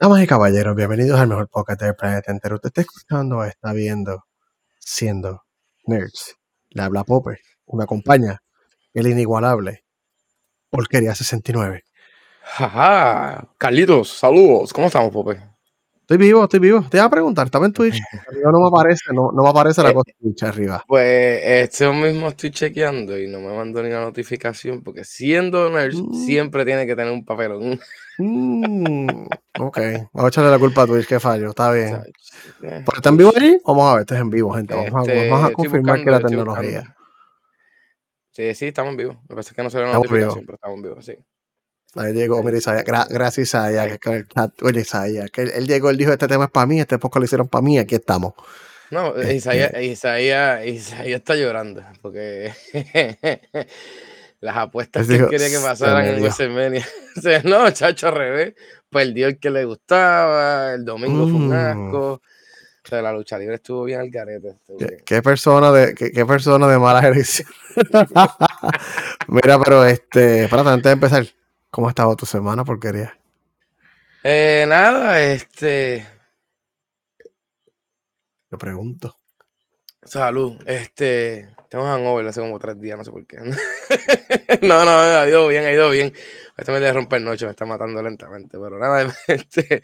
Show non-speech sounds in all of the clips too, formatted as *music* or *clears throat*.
Damas y caballeros, bienvenidos al mejor podcast del planeta entero. Usted está escuchando, está viendo, siendo nerds. Le habla Popper, me acompaña el inigualable Porquería 69. Jaja, Carlitos, saludos. ¿Cómo estamos, Pope? Estoy vivo, estoy vivo. Te iba a preguntar, estaba en Twitch. *laughs* Arriba no me aparece, no, no me aparece la Eh, cosa de Twitch arriba. Pues este mismo estoy chequeando y no me mandó ni una notificación porque siendo nerd Mm. siempre tiene que tener un papelón. Mm, ok, vamos a echarle la culpa a Twitch, que fallo, está bien. Eh, ¿Pero está en vivo allí? Vamos a ver, este es en vivo, gente. Vamos a, Este, vamos a estoy confirmar que la buscando, tecnología. buscando. Sí, sí, estamos en vivo. Me parece que no salió la Estamos notificación, vivos. pero estamos en vivo, sí. Ahí llegó, mira Isaías, gra- gracias que- chat- oye Isaías, que él, él llegó, él dijo, este tema es para mí, este podcast lo hicieron para mí, aquí estamos. No, Este- Isaías, Isaías, Isaías está llorando porque *laughs* las apuestas que él dijo, quería que "Se pasaran en dio". WrestleMania. *laughs* O sea, no, chacho, al revés. Perdió el que le gustaba, el domingo fue un Mm. asco. O sea, la lucha libre estuvo bien al garete. ¿Qué, persona de, qué, qué persona de malas *laughs* elecciones. Mira, pero este, espérate, antes de empezar, ¿cómo ha estado tu semana, porquería? Eh, nada, este. Te pregunto. Salud. Este. Tengo hangover hace como tres días, no sé por qué. *laughs* no, no, ha ido bien, ha ido bien. Este me de romper noche, me está matando lentamente. Pero nada, *laughs* este.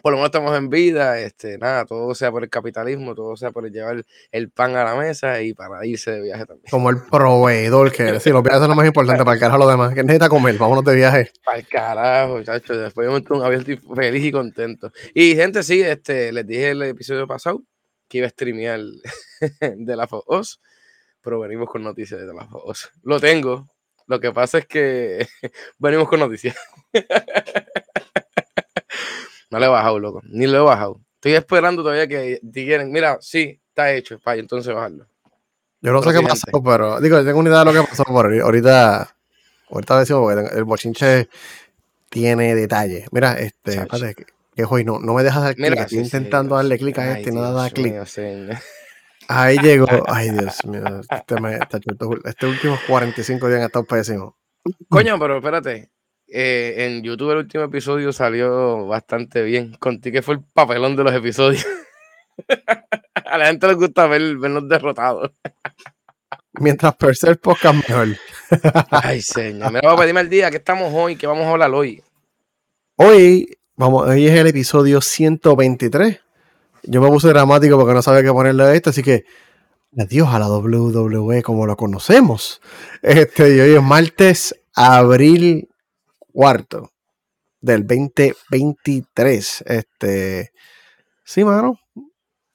Por lo menos estamos en vida, este, nada, todo sea por el capitalismo, todo sea por llevar el pan a la mesa y para irse de viaje también. Como el proveedor que eres. *laughs* Sí, los viajes son lo más importante para el carajo lo demás. Que necesita comer? Vámonos de viaje. Para el carajo, chacho. Después de un avión estoy feliz y contento. Y gente, sí, este, les dije el episodio pasado que iba a streamear *laughs* de la Us, pero venimos con noticias de la Us. Lo tengo. Lo que pasa es que *laughs* venimos con noticias. No le he bajado, loco. Ni lo he bajado. Estoy esperando todavía que digan, mira, sí, está hecho, para entonces bajarlo. Yo no sé Pero qué pasó, pero digo, tengo una idea de lo que pasó por ahí. ahorita. Ahorita decimos porque el bochinche tiene detalles. Mira, este, espérate, que, que hoy no, no me dejas dar clic. Estoy sí, intentando darle clic a este y no da clic. Ahí llegó. Ay, Dios mío. Este, me, este, este últimos 45 días han estado pésimos. Coño, pero espérate. Eh, en YouTube el último episodio salió bastante bien. Contigo que fue el papelón de los episodios. *laughs* A la gente le gusta ver, vernos derrotados. Mientras per se el podcast mejor. *laughs* Ay, señor. Mira, a pedirme el día. ¿Qué estamos hoy? ¿Qué vamos a hablar hoy? Hoy, vamos, hoy es el episodio 123. Yo me puse dramático porque no sabía qué ponerle a esto, así que adiós a la WWE como lo conocemos. Este, y hoy es martes, abril cuarto del 2023. Este, sí, mano,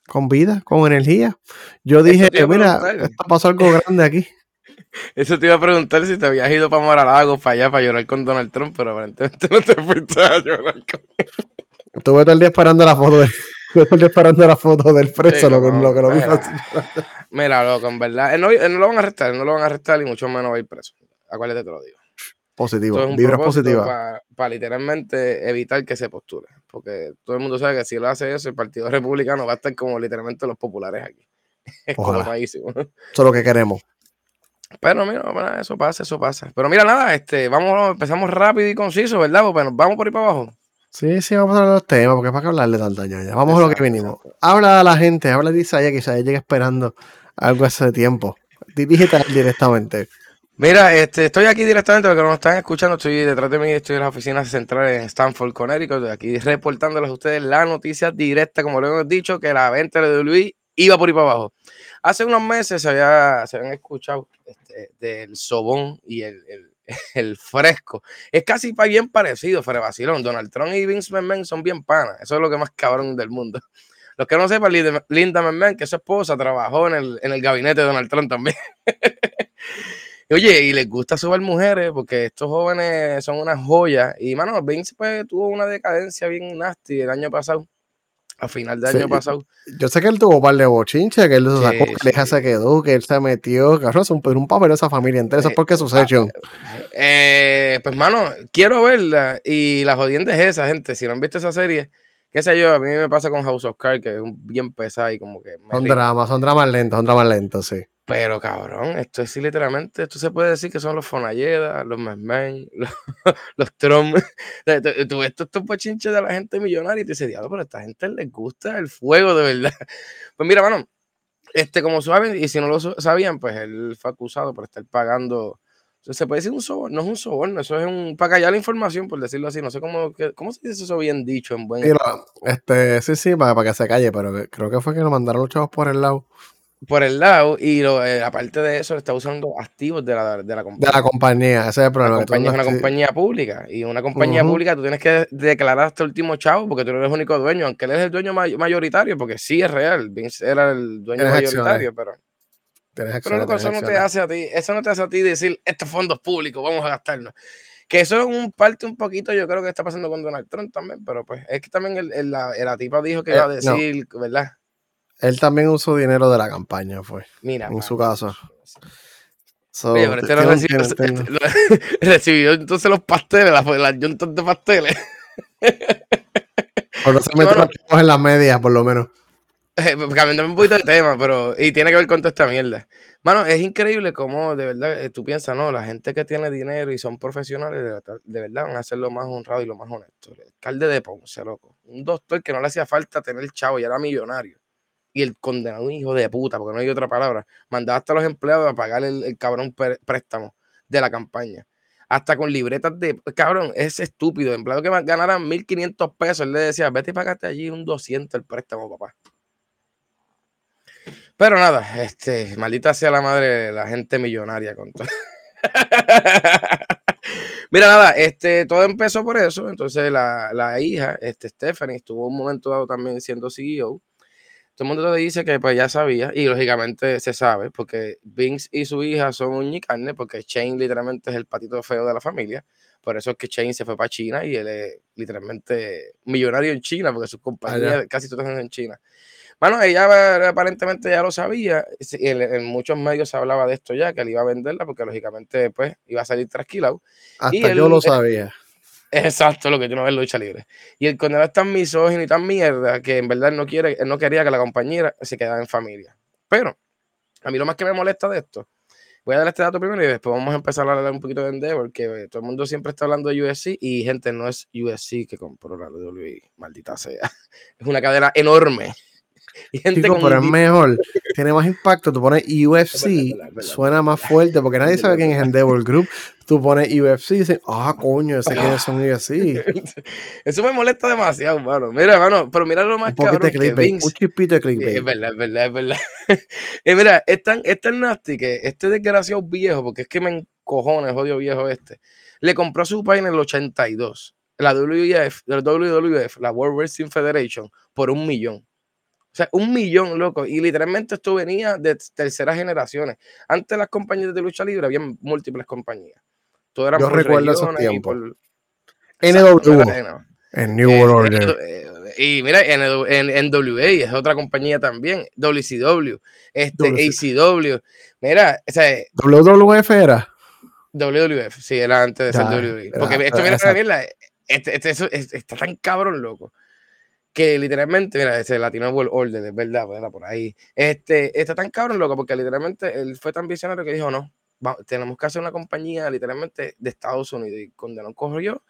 con vida, con energía. Yo dije, a mira, esto pasó algo grande aquí. *laughs* Eso te iba a preguntar si te habías ido para Maralago, para allá, para llorar con Donald Trump, pero aparentemente *laughs* no te fuiste a llorar con *laughs* Estuve todo el día esperando la foto de, estuve todo el día esperando la foto del preso, Sí, lo, que- no, lo que lo vi mira. loco, en verdad. Él no, él no lo van a arrestar, él no lo van a arrestar y mucho menos va a ir preso. Acuérdate, te lo digo. Positivo, es un vibras positivas. Para literalmente evitar que se postule. Porque todo el mundo sabe que si lo hace eso, el Partido Republicano va a estar como literalmente los populares aquí. *laughs* Es como Ojalá. paísimo. Eso es lo que queremos. Pero mira, bueno, eso pasa, eso pasa. Pero mira, nada, este, vamos, empezamos rápido y conciso, ¿verdad? Pues nos vamos por ahí para abajo. Sí, sí, vamos a hablar de los temas, porque para qué hablarle tanta ñoña. Vamos a lo que vinimos. exacto. Habla a la gente, habla de Isaiah, que Isaiah llega esperando algo hace tiempo. Dirígete directamente. Mira, este, estoy aquí directamente porque nos están escuchando. Estoy detrás de mí, estoy en las oficinas centrales en Stanford, Connecticut. Aquí reportándoles a ustedes la noticia directa, como lo hemos dicho, que la venta de WWE iba por ahí para abajo. Hace unos meses se, había, se habían escuchado este, del sobón y el, el, *laughs* el fresco. Es casi bien parecido, Fre Vacilón. Donald Trump y Vince McMahon son bien panas. Eso es lo que más cabrón del mundo. *laughs* Los que no sepan, Linda McMahon, que su esposa trabajó en el, en el gabinete de Donald Trump también. *laughs* Oye, y les gusta subir mujeres porque estos jóvenes son unas joyas. Y, mano, Vince pues, tuvo una decadencia bien nasty el año pasado. A final del Sí. año pasado. Yo sé que él tuvo un par de bochinches, que él se sacó, Sí, que sí. se quedó, que él se metió, que es un, un papel de esa familia entera. Eso es Eh, porque es su session. Eh, pues, mano, quiero verla. Y la jodienda es esa, gente. Si no han visto esa serie, qué sé yo, a mí me pasa con House of Cards, que es bien pesada y como que. Son dramas, son dramas lentos, son dramas lentos, sí. Pero cabrón, esto es literalmente, esto se puede decir que son los Fonalleda, los Mesmen, *laughs* los, los Trump. *laughs* Tú ves estos pochinches de la gente millonaria y te dices, diablo, pero a esta gente les gusta el fuego de verdad. *laughs* Pues mira, mano, este, como saben, y si no lo sabían, pues él fue acusado por estar pagando. Se puede decir un soborno, no es un soborno, eso es un. para callar la información, por decirlo así. No sé cómo, cómo se dice eso bien dicho en buen. Sí, este, sí, sí, para, para, que se calle, pero creo que fue que lo mandaron los chavos por el lado por el lado y lo, eh, aparte de eso está usando activos de la, de la compañía. De la compañía, ese es el problema. La compañía es una compañía pública y una compañía pública tú tienes que declarar hasta el último chavo porque tú no eres el único dueño, aunque él es el dueño mayoritario, porque sí es real, Vince era el dueño mayoritario, pero... pero eso no te hace a ti, eso no te hace a ti decir, estos fondos públicos, vamos a gastarnos. Que eso es un parte un poquito, yo creo que está pasando con Donald Trump también, pero pues es que también el, el, la, tipa dijo que iba a eh, decir, ¿verdad? Él también usó dinero de la campaña, fue. Mira. En su casa. pero este no recibió, *laughs* recibió, entonces los pasteles, las, juntas de pasteles. Por no se metió en las medias, por lo menos. Eh, cambiando un poquito de tema, pero. Y tiene que ver con toda esta mierda. Mano, es increíble cómo de verdad eh, tú piensas, no, la gente que tiene dinero y son profesionales, de, verdad van a ser lo más honrado y lo más honesto. El alcalde de Ponce, loco. Un doctor que no le hacía falta tener chavo y era millonario y el condenado hijo de puta, porque no hay otra palabra, mandaba hasta los empleados a pagar el, cabrón préstamo de la campaña. Hasta con libretas de, cabrón, es estúpido. Empleado que ganaran 1.500 pesos, él le decía, vete y pagate allí un 200 el préstamo, papá. Pero nada, este, maldita sea la madre la gente millonaria con todo. *laughs* Mira, nada, este, todo empezó por eso. Entonces la, la hija, este, Stephanie, estuvo un momento dado también siendo CEO todo el mundo te dice que pues ya sabía, y lógicamente se sabe, porque Vince y su hija son un carne, porque Shane literalmente es el patito feo de la familia. Por eso es que Shane se fue para China y él es literalmente millonario en China, porque sus compañías casi todas están en China. Bueno, ella aparentemente ya lo sabía, en, muchos medios se hablaba de esto ya, que él iba a venderla, porque lógicamente después iba a salir trasquilado. Hasta yo lo sabía. Exacto, lo que yo no veo lucha libre. Y el condenado es tan misógino y tan mierda que en verdad no quiere, no quería que la compañera se quedara en familia. Pero a mí lo más que me molesta de esto, voy a dar este dato primero y después vamos a empezar a hablar un poquito de Endeavor, que todo el mundo siempre está hablando de USC y gente no es USC que compró la WWE, maldita sea. *laughs* Es una cadena enorme *laughs* y pero es mejor, *laughs* tiene más impacto. Tú pones UFC, suena más fuerte porque nadie sabe quién es Endeavor *laughs* Group. Tú pones UFC y dices, ah, coño, ese quiénes son UFC. Eso me molesta demasiado, mano. Mira, mano, pero mira lo más cabrón que Vince, Un chipito de clickbait. Es verdad, es verdad, es verdad. y mira, es tan, es tan nasty que este desgraciado viejo, porque es que me encojona el jodido viejo este, le compró su página en el 82, la WWF, la WWF, la World Wrestling Federation, por un millón. O sea, un millón, loco. Y literalmente esto venía de terceras generaciones. Antes las compañías de lucha libre había múltiples compañías. Todo era Yo recuerdo esos tiempos. NWO. En New World Order. Y mira, en, en, NWA es otra compañía también. WCW. Este, ACW. Mira, o sea, WWF era. WWF, sí, era antes de ser WWE. Porque esto, mira, mira, este, este, está tan cabrón, loco que literalmente, mira, ese Latino World Order, es verdad, era por ahí. Este, está tan cabrón, loco, porque literalmente él fue tan visionario que dijo, no, tenemos que hacer una compañía literalmente de Estados Unidos. Y cuando no corrió,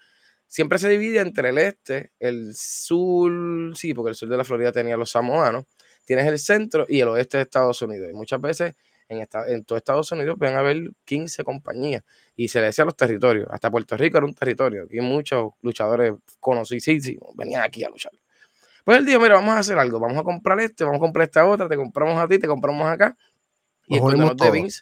siempre se divide entre el este, el sur, sí, porque el sur de la Florida tenía los samoanos, tienes el centro y el oeste de Estados Unidos. Y muchas veces en, todo Estados Unidos pueden haber 15 compañías y se le decía los territorios. Hasta Puerto Rico era un territorio. Aquí muchos luchadores conocidísimos venían aquí a luchar. Pues él dijo, mira, vamos a hacer algo, vamos a comprar este, vamos a comprar esta otra, te compramos a ti, te compramos acá. Y el de Vince,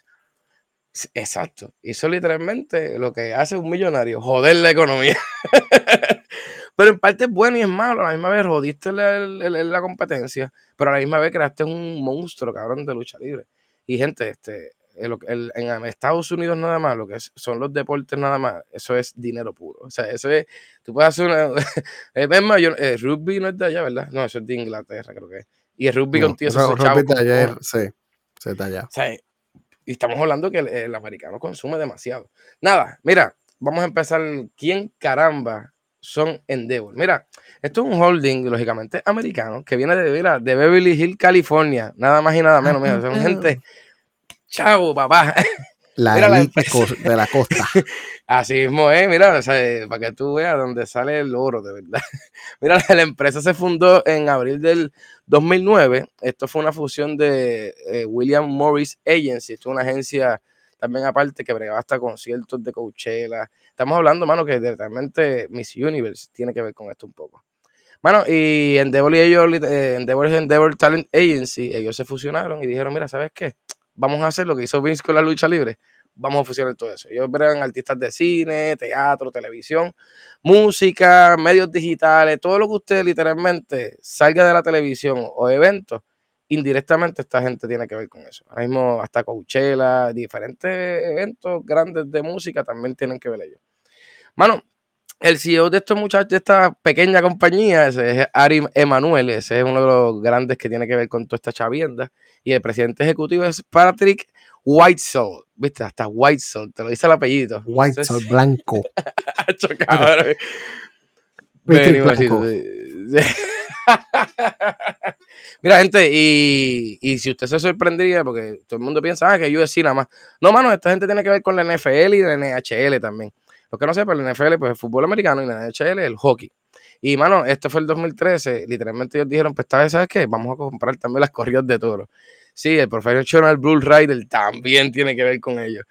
exacto, eso literalmente lo que hace un millonario, joder la economía. *laughs* pero en parte es bueno y es malo, a la misma vez rodiste la, la, competencia, pero a la misma vez creaste un monstruo, cabrón, de lucha libre. Y gente, este, en Estados Unidos nada más, lo que son los deportes nada más, eso es dinero puro. O sea, eso es, tú puedes hacer una... *laughs* es más, el eh, rugby no es de allá, ¿verdad? No, eso es de Inglaterra, creo que Y el rugby contigo, eso es de allá, sí, se está allá. O sea, y estamos hablando que el, americano consume demasiado. Nada, mira, vamos a empezar. ¿Quién caramba son Endeavor? Mira, esto es un holding, lógicamente, americano, que viene de, de Beverly Hills, California. Nada más y nada menos. Mira, son *laughs* gente chavo, papá. La Mira la de la costa. *laughs* Así mismo es, mira, o sea, eh, para que tú veas dónde sale el oro, de verdad. *laughs* Mira, la empresa se fundó en abril del 2009. Esto fue una fusión de eh, William Morris Agency, esto es una agencia también aparte que bregaba hasta conciertos de Coachella. Estamos hablando, mano, que realmente Miss Universe tiene que ver con esto un poco. Mano, y Endeavor y ellos, eh, Endeavor Endeavor Talent Agency, ellos se fusionaron y dijeron, mira, ¿sabes qué? Vamos a hacer lo que hizo Vince con la lucha libre. Vamos a fusionar todo eso. Ellos eran artistas de cine, teatro, televisión, música, medios digitales, todo lo que usted literalmente salga de la televisión o eventos, indirectamente esta gente tiene que ver con eso. Ahora mismo hasta Coachella, diferentes eventos grandes de música también tienen que ver ellos. Mano, el CEO de estos muchachos, de esta pequeña compañía, ese es Ari Emanuel, ese es uno de los grandes que tiene que ver con toda esta chavienda. Y el presidente ejecutivo es Patrick Whitesell, ¿viste? Hasta Whitesell, te lo dice el apellido. White Entonces, blanco. *laughs* *laughs* Mira, gente, y, y si usted se sorprendería, porque todo el mundo piensa ah, que UFC nada más. No, mano, esta gente tiene que ver con la NFL y la NHL también. Los que no sepan, la NFL, pues el fútbol americano y la NHL, el hockey. Y, mano, esto fue el 2013. Literalmente ellos dijeron, pues, ¿sabes qué? Vamos a comprar también las corridas de toro. Sí, el Professional Bull Rider también tiene que ver con ellos.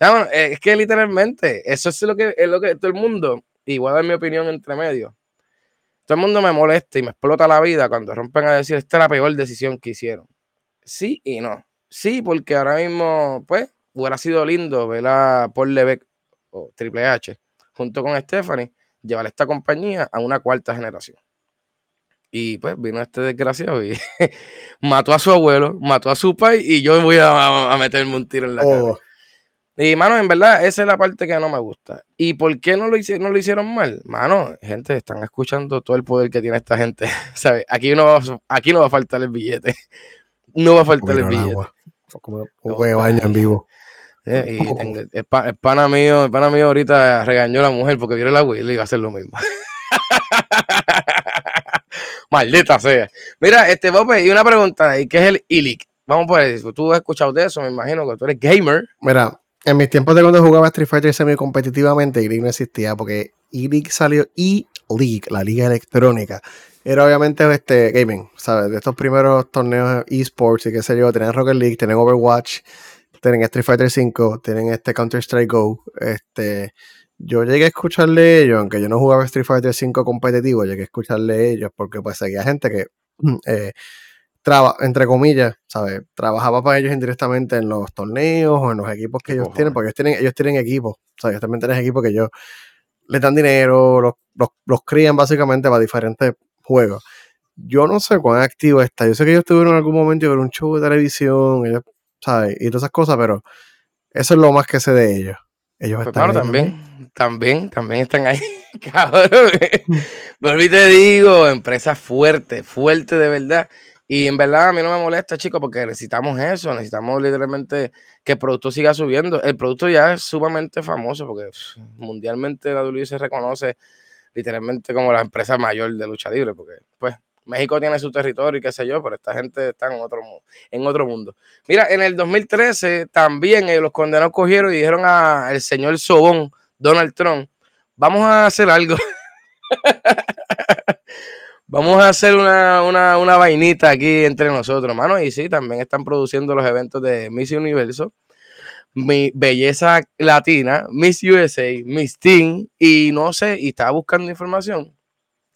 Eh, es que literalmente, eso es lo que, es lo que todo el mundo, y voy a dar mi opinión entre medio. Todo el mundo me molesta y me explota la vida cuando rompen a decir, esta es la peor decisión que hicieron. Sí y no. Sí, porque ahora mismo, pues, hubiera sido lindo ver a Paul Levesque o Triple H junto con Stephanie llevar esta compañía a una cuarta generación. Y pues vino este desgraciado y *laughs* mató a su abuelo, mató a su pai y yo voy a, a- meterme un tiro en la cara. Oh, Y mano, en verdad, esa es la parte que no me gusta. ¿Y por qué no lo, hice- no lo hicieron mal? Mano, gente, están escuchando todo el poder que tiene esta gente. *laughs* ¿sabes? Aquí no, va, aquí no va a faltar el billete. *laughs* No va a faltar el billete. como juego de baño en vivo. Eh, *laughs* y el, pa- el pana mío, el pana mío ahorita regañó a la mujer porque vio el agua y iba a hacer lo mismo. *laughs* Maldita sea. Mira, este Bope, y una pregunta, ¿y qué es el ILIC? Vamos por eso. Tú has escuchado de eso, me imagino que tú eres gamer. Mira, en mis tiempos de cuando jugaba Street Fighter semi competitivamente, E-League no existía porque E-League salió E-League, la liga electrónica. Era obviamente este gaming, ¿sabes? De estos primeros torneos esports y qué sé yo, tienen Rocket League, tienen Overwatch, tienen Street Fighter 5, tienen este Counter Strike Go. Este, yo llegué a escucharle ellos, aunque yo no jugaba Street Fighter 5 competitivo, llegué a escucharle ellos porque pues seguía gente que *clears throat* eh, traba, entre comillas, ¿sabes? Trabajaba para ellos indirectamente en los torneos o en los equipos que ¿Qué ellos tienen, porque ellos tienen, ellos tienen equipos, o sea, ellos también tienen equipos que ellos les dan dinero, los, los, los crían básicamente para diferentes juegos. Yo no sé cuán activo está, yo sé que ellos tuvieron en algún momento y ver un show de televisión, ellos, ¿sabes? Y todas esas cosas, pero eso es lo más que sé de ellos. Ellos Pues están claro, ahí también, también, también están ahí, *laughs* cabrón. Y te digo, empresa fuerte, fuerte de verdad. Y en verdad a mí no me molesta, chicos, porque necesitamos eso, necesitamos literalmente que el producto siga subiendo. El producto ya es sumamente famoso, porque mundialmente la WWE se reconoce literalmente como la empresa mayor de lucha libre, porque pues México tiene su territorio y qué sé yo, pero esta gente está en otro, en otro mundo. Mira, en el 2013 también eh, los condenados cogieron y dijeron al señor Sobón, Donald Trump, vamos a hacer algo. *laughs* vamos a hacer una, una, una vainita aquí entre nosotros, mano. Y sí, también están produciendo los eventos de Miss Universo, mi Belleza Latina, Miss USA, Miss Teen, y no sé, y estaba buscando información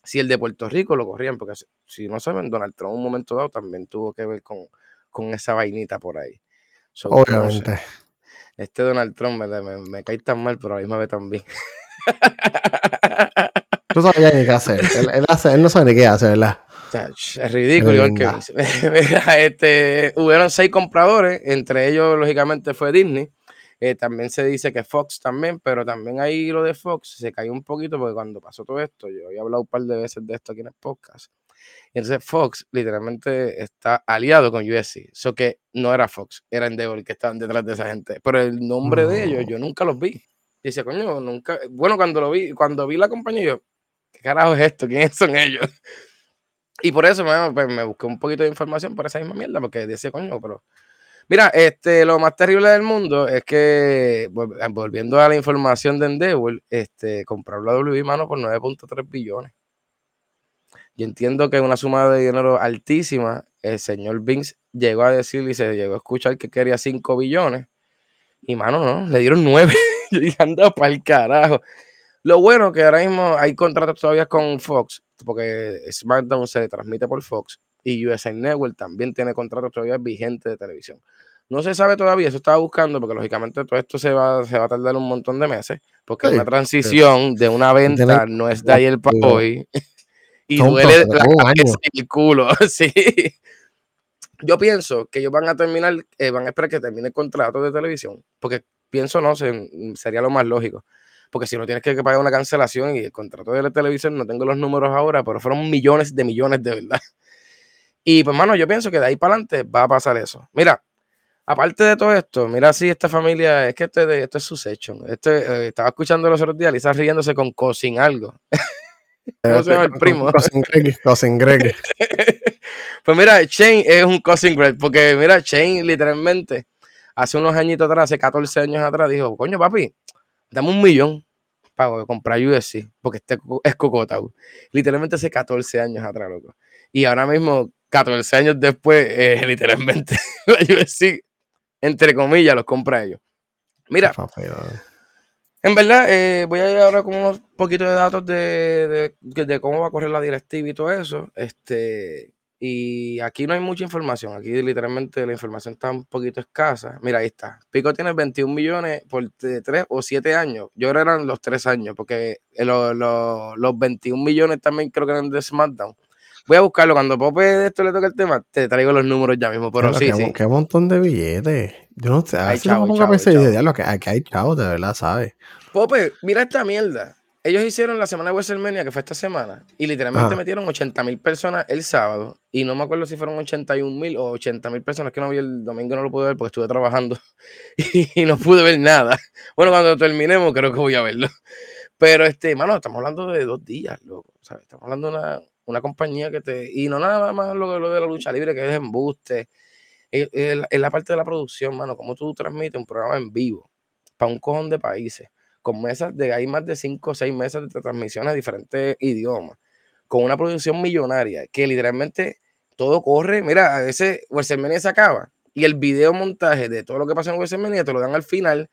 si el de Puerto Rico lo corrían, porque si- no saben, Donald Trump en un momento dado también tuvo que ver con, con esa vainita por ahí. So, no sé. Obviamente. Este Donald Trump me, me, me cae tan mal, pero a la misma vez también. Tú sabes ya ni qué hacer. *laughs* Él, él hace- él no sabe ni qué hacer, ¿verdad? Es ridículo. igual que Venga. Vince. *laughs* Mira, este, hubieron seis compradores, entre ellos, lógicamente, fue Disney. Eh, también se dice que Fox también, pero también ahí lo de Fox se cayó un poquito porque cuando pasó todo esto, yo había hablado un par de veces de esto aquí en el podcast. Y entonces Fox literalmente está aliado con USC. Eso que no era Fox, era Endeavor que estaban detrás de esa gente. Pero el nombre de ellos, No. yo nunca los vi. Y decía, coño, nunca. Bueno, cuando lo vi, cuando vi la compañía, yo, ¿qué carajo es esto? ¿Quiénes son ellos? Y por eso me, pues, me busqué un poquito de información por esa misma mierda, porque decía, coño, pero. Mira, este, lo más terrible del mundo es que, volviendo a la información de Endeavor, este, comprar la WB, mano, por 9.3 billones. Yo entiendo que es una suma de dinero altísima. El señor Binks llegó a decir y se llegó a escuchar que quería 5 billones. Y, mano, no, le dieron 9. *laughs* Yo dije, anda para el carajo. Lo bueno que ahora mismo hay contratos todavía con Fox, porque SmackDown se transmite por Fox y USA Network también tiene contratos todavía vigentes de televisión. No se sabe todavía, eso estaba buscando, porque lógicamente todo esto se va, se va a tardar un montón de meses, porque una transición de una venta no es de ayer para hoy. *laughs* y duele la cabeza y el culo, *laughs* sí. Yo pienso que ellos van a terminar, eh, van a esperar que termine el contrato de televisión, porque pienso no, sería lo más lógico. Porque si no tienes que pagar una cancelación y el contrato de la televisión, no tengo los números ahora, pero fueron millones de millones de verdad. Y pues, mano, yo pienso que de ahí para adelante va a pasar eso. Mira, aparte de todo esto, mira si esta familia, es que este, esto es su secho. Este, eh, estaba escuchando los otros días, Lisa riéndose con Cosin algo. *laughs* ¿Cómo se llama el primo? Cousin Greg. *laughs* pues mira, Shane es un Cousin Greg, porque mira, Shane literalmente hace unos añitos atrás, hace 14 años atrás, dijo, coño papi, dame un millón para comprar USC, porque este es Cocota. Literalmente hace 14 años atrás, loco. Y ahora mismo, 14 años después, eh, *laughs* literalmente, *laughs* la USC, entre comillas, los compra ellos. Mira, en verdad, eh, voy a ir ahora con unos poquitos de datos de, de, cómo va a correr la directiva y todo eso. Este, y aquí no hay mucha información. Aquí literalmente la información está un poquito escasa. Mira, ahí está. Pico tiene 21 millones por 3 o 7 años. Yo creo que eran los 3 años, porque los 21 millones también creo que eran de SmackDown. Voy a buscarlo. Cuando Pope de esto le toque el tema, te traigo los números ya mismo. Pero, sí, sí. Qué montón de billetes. Yo no sé. A veces chavo, me pongo a lo que aquí hay chavos, de verdad, ¿sabes? Pope, mira esta mierda. Ellos hicieron la semana de WrestleMania, que fue esta semana, y literalmente metieron 80 mil personas el sábado. Y no me acuerdo si fueron 81 mil o 80 mil personas, que no vi el domingo, no lo pude ver porque estuve trabajando *laughs* y no pude ver nada. Bueno, cuando terminemos, creo que voy a verlo. Pero, este, mano, estamos hablando de dos días, loco. ¿sabes? Estamos hablando de una, una compañía que te. Y no nada más lo, lo de la lucha libre, que es embuste. Es, la parte de la producción, mano. Como tú transmites un programa en vivo para un cojón de países, con mesas de. Hay más de cinco o seis mesas de transmisiones a diferentes idiomas, con una producción millonaria, que literalmente todo corre. Mira, a veces WrestleMania se acaba y el video montaje de todo lo que pasa en WrestleMania te lo dan al final.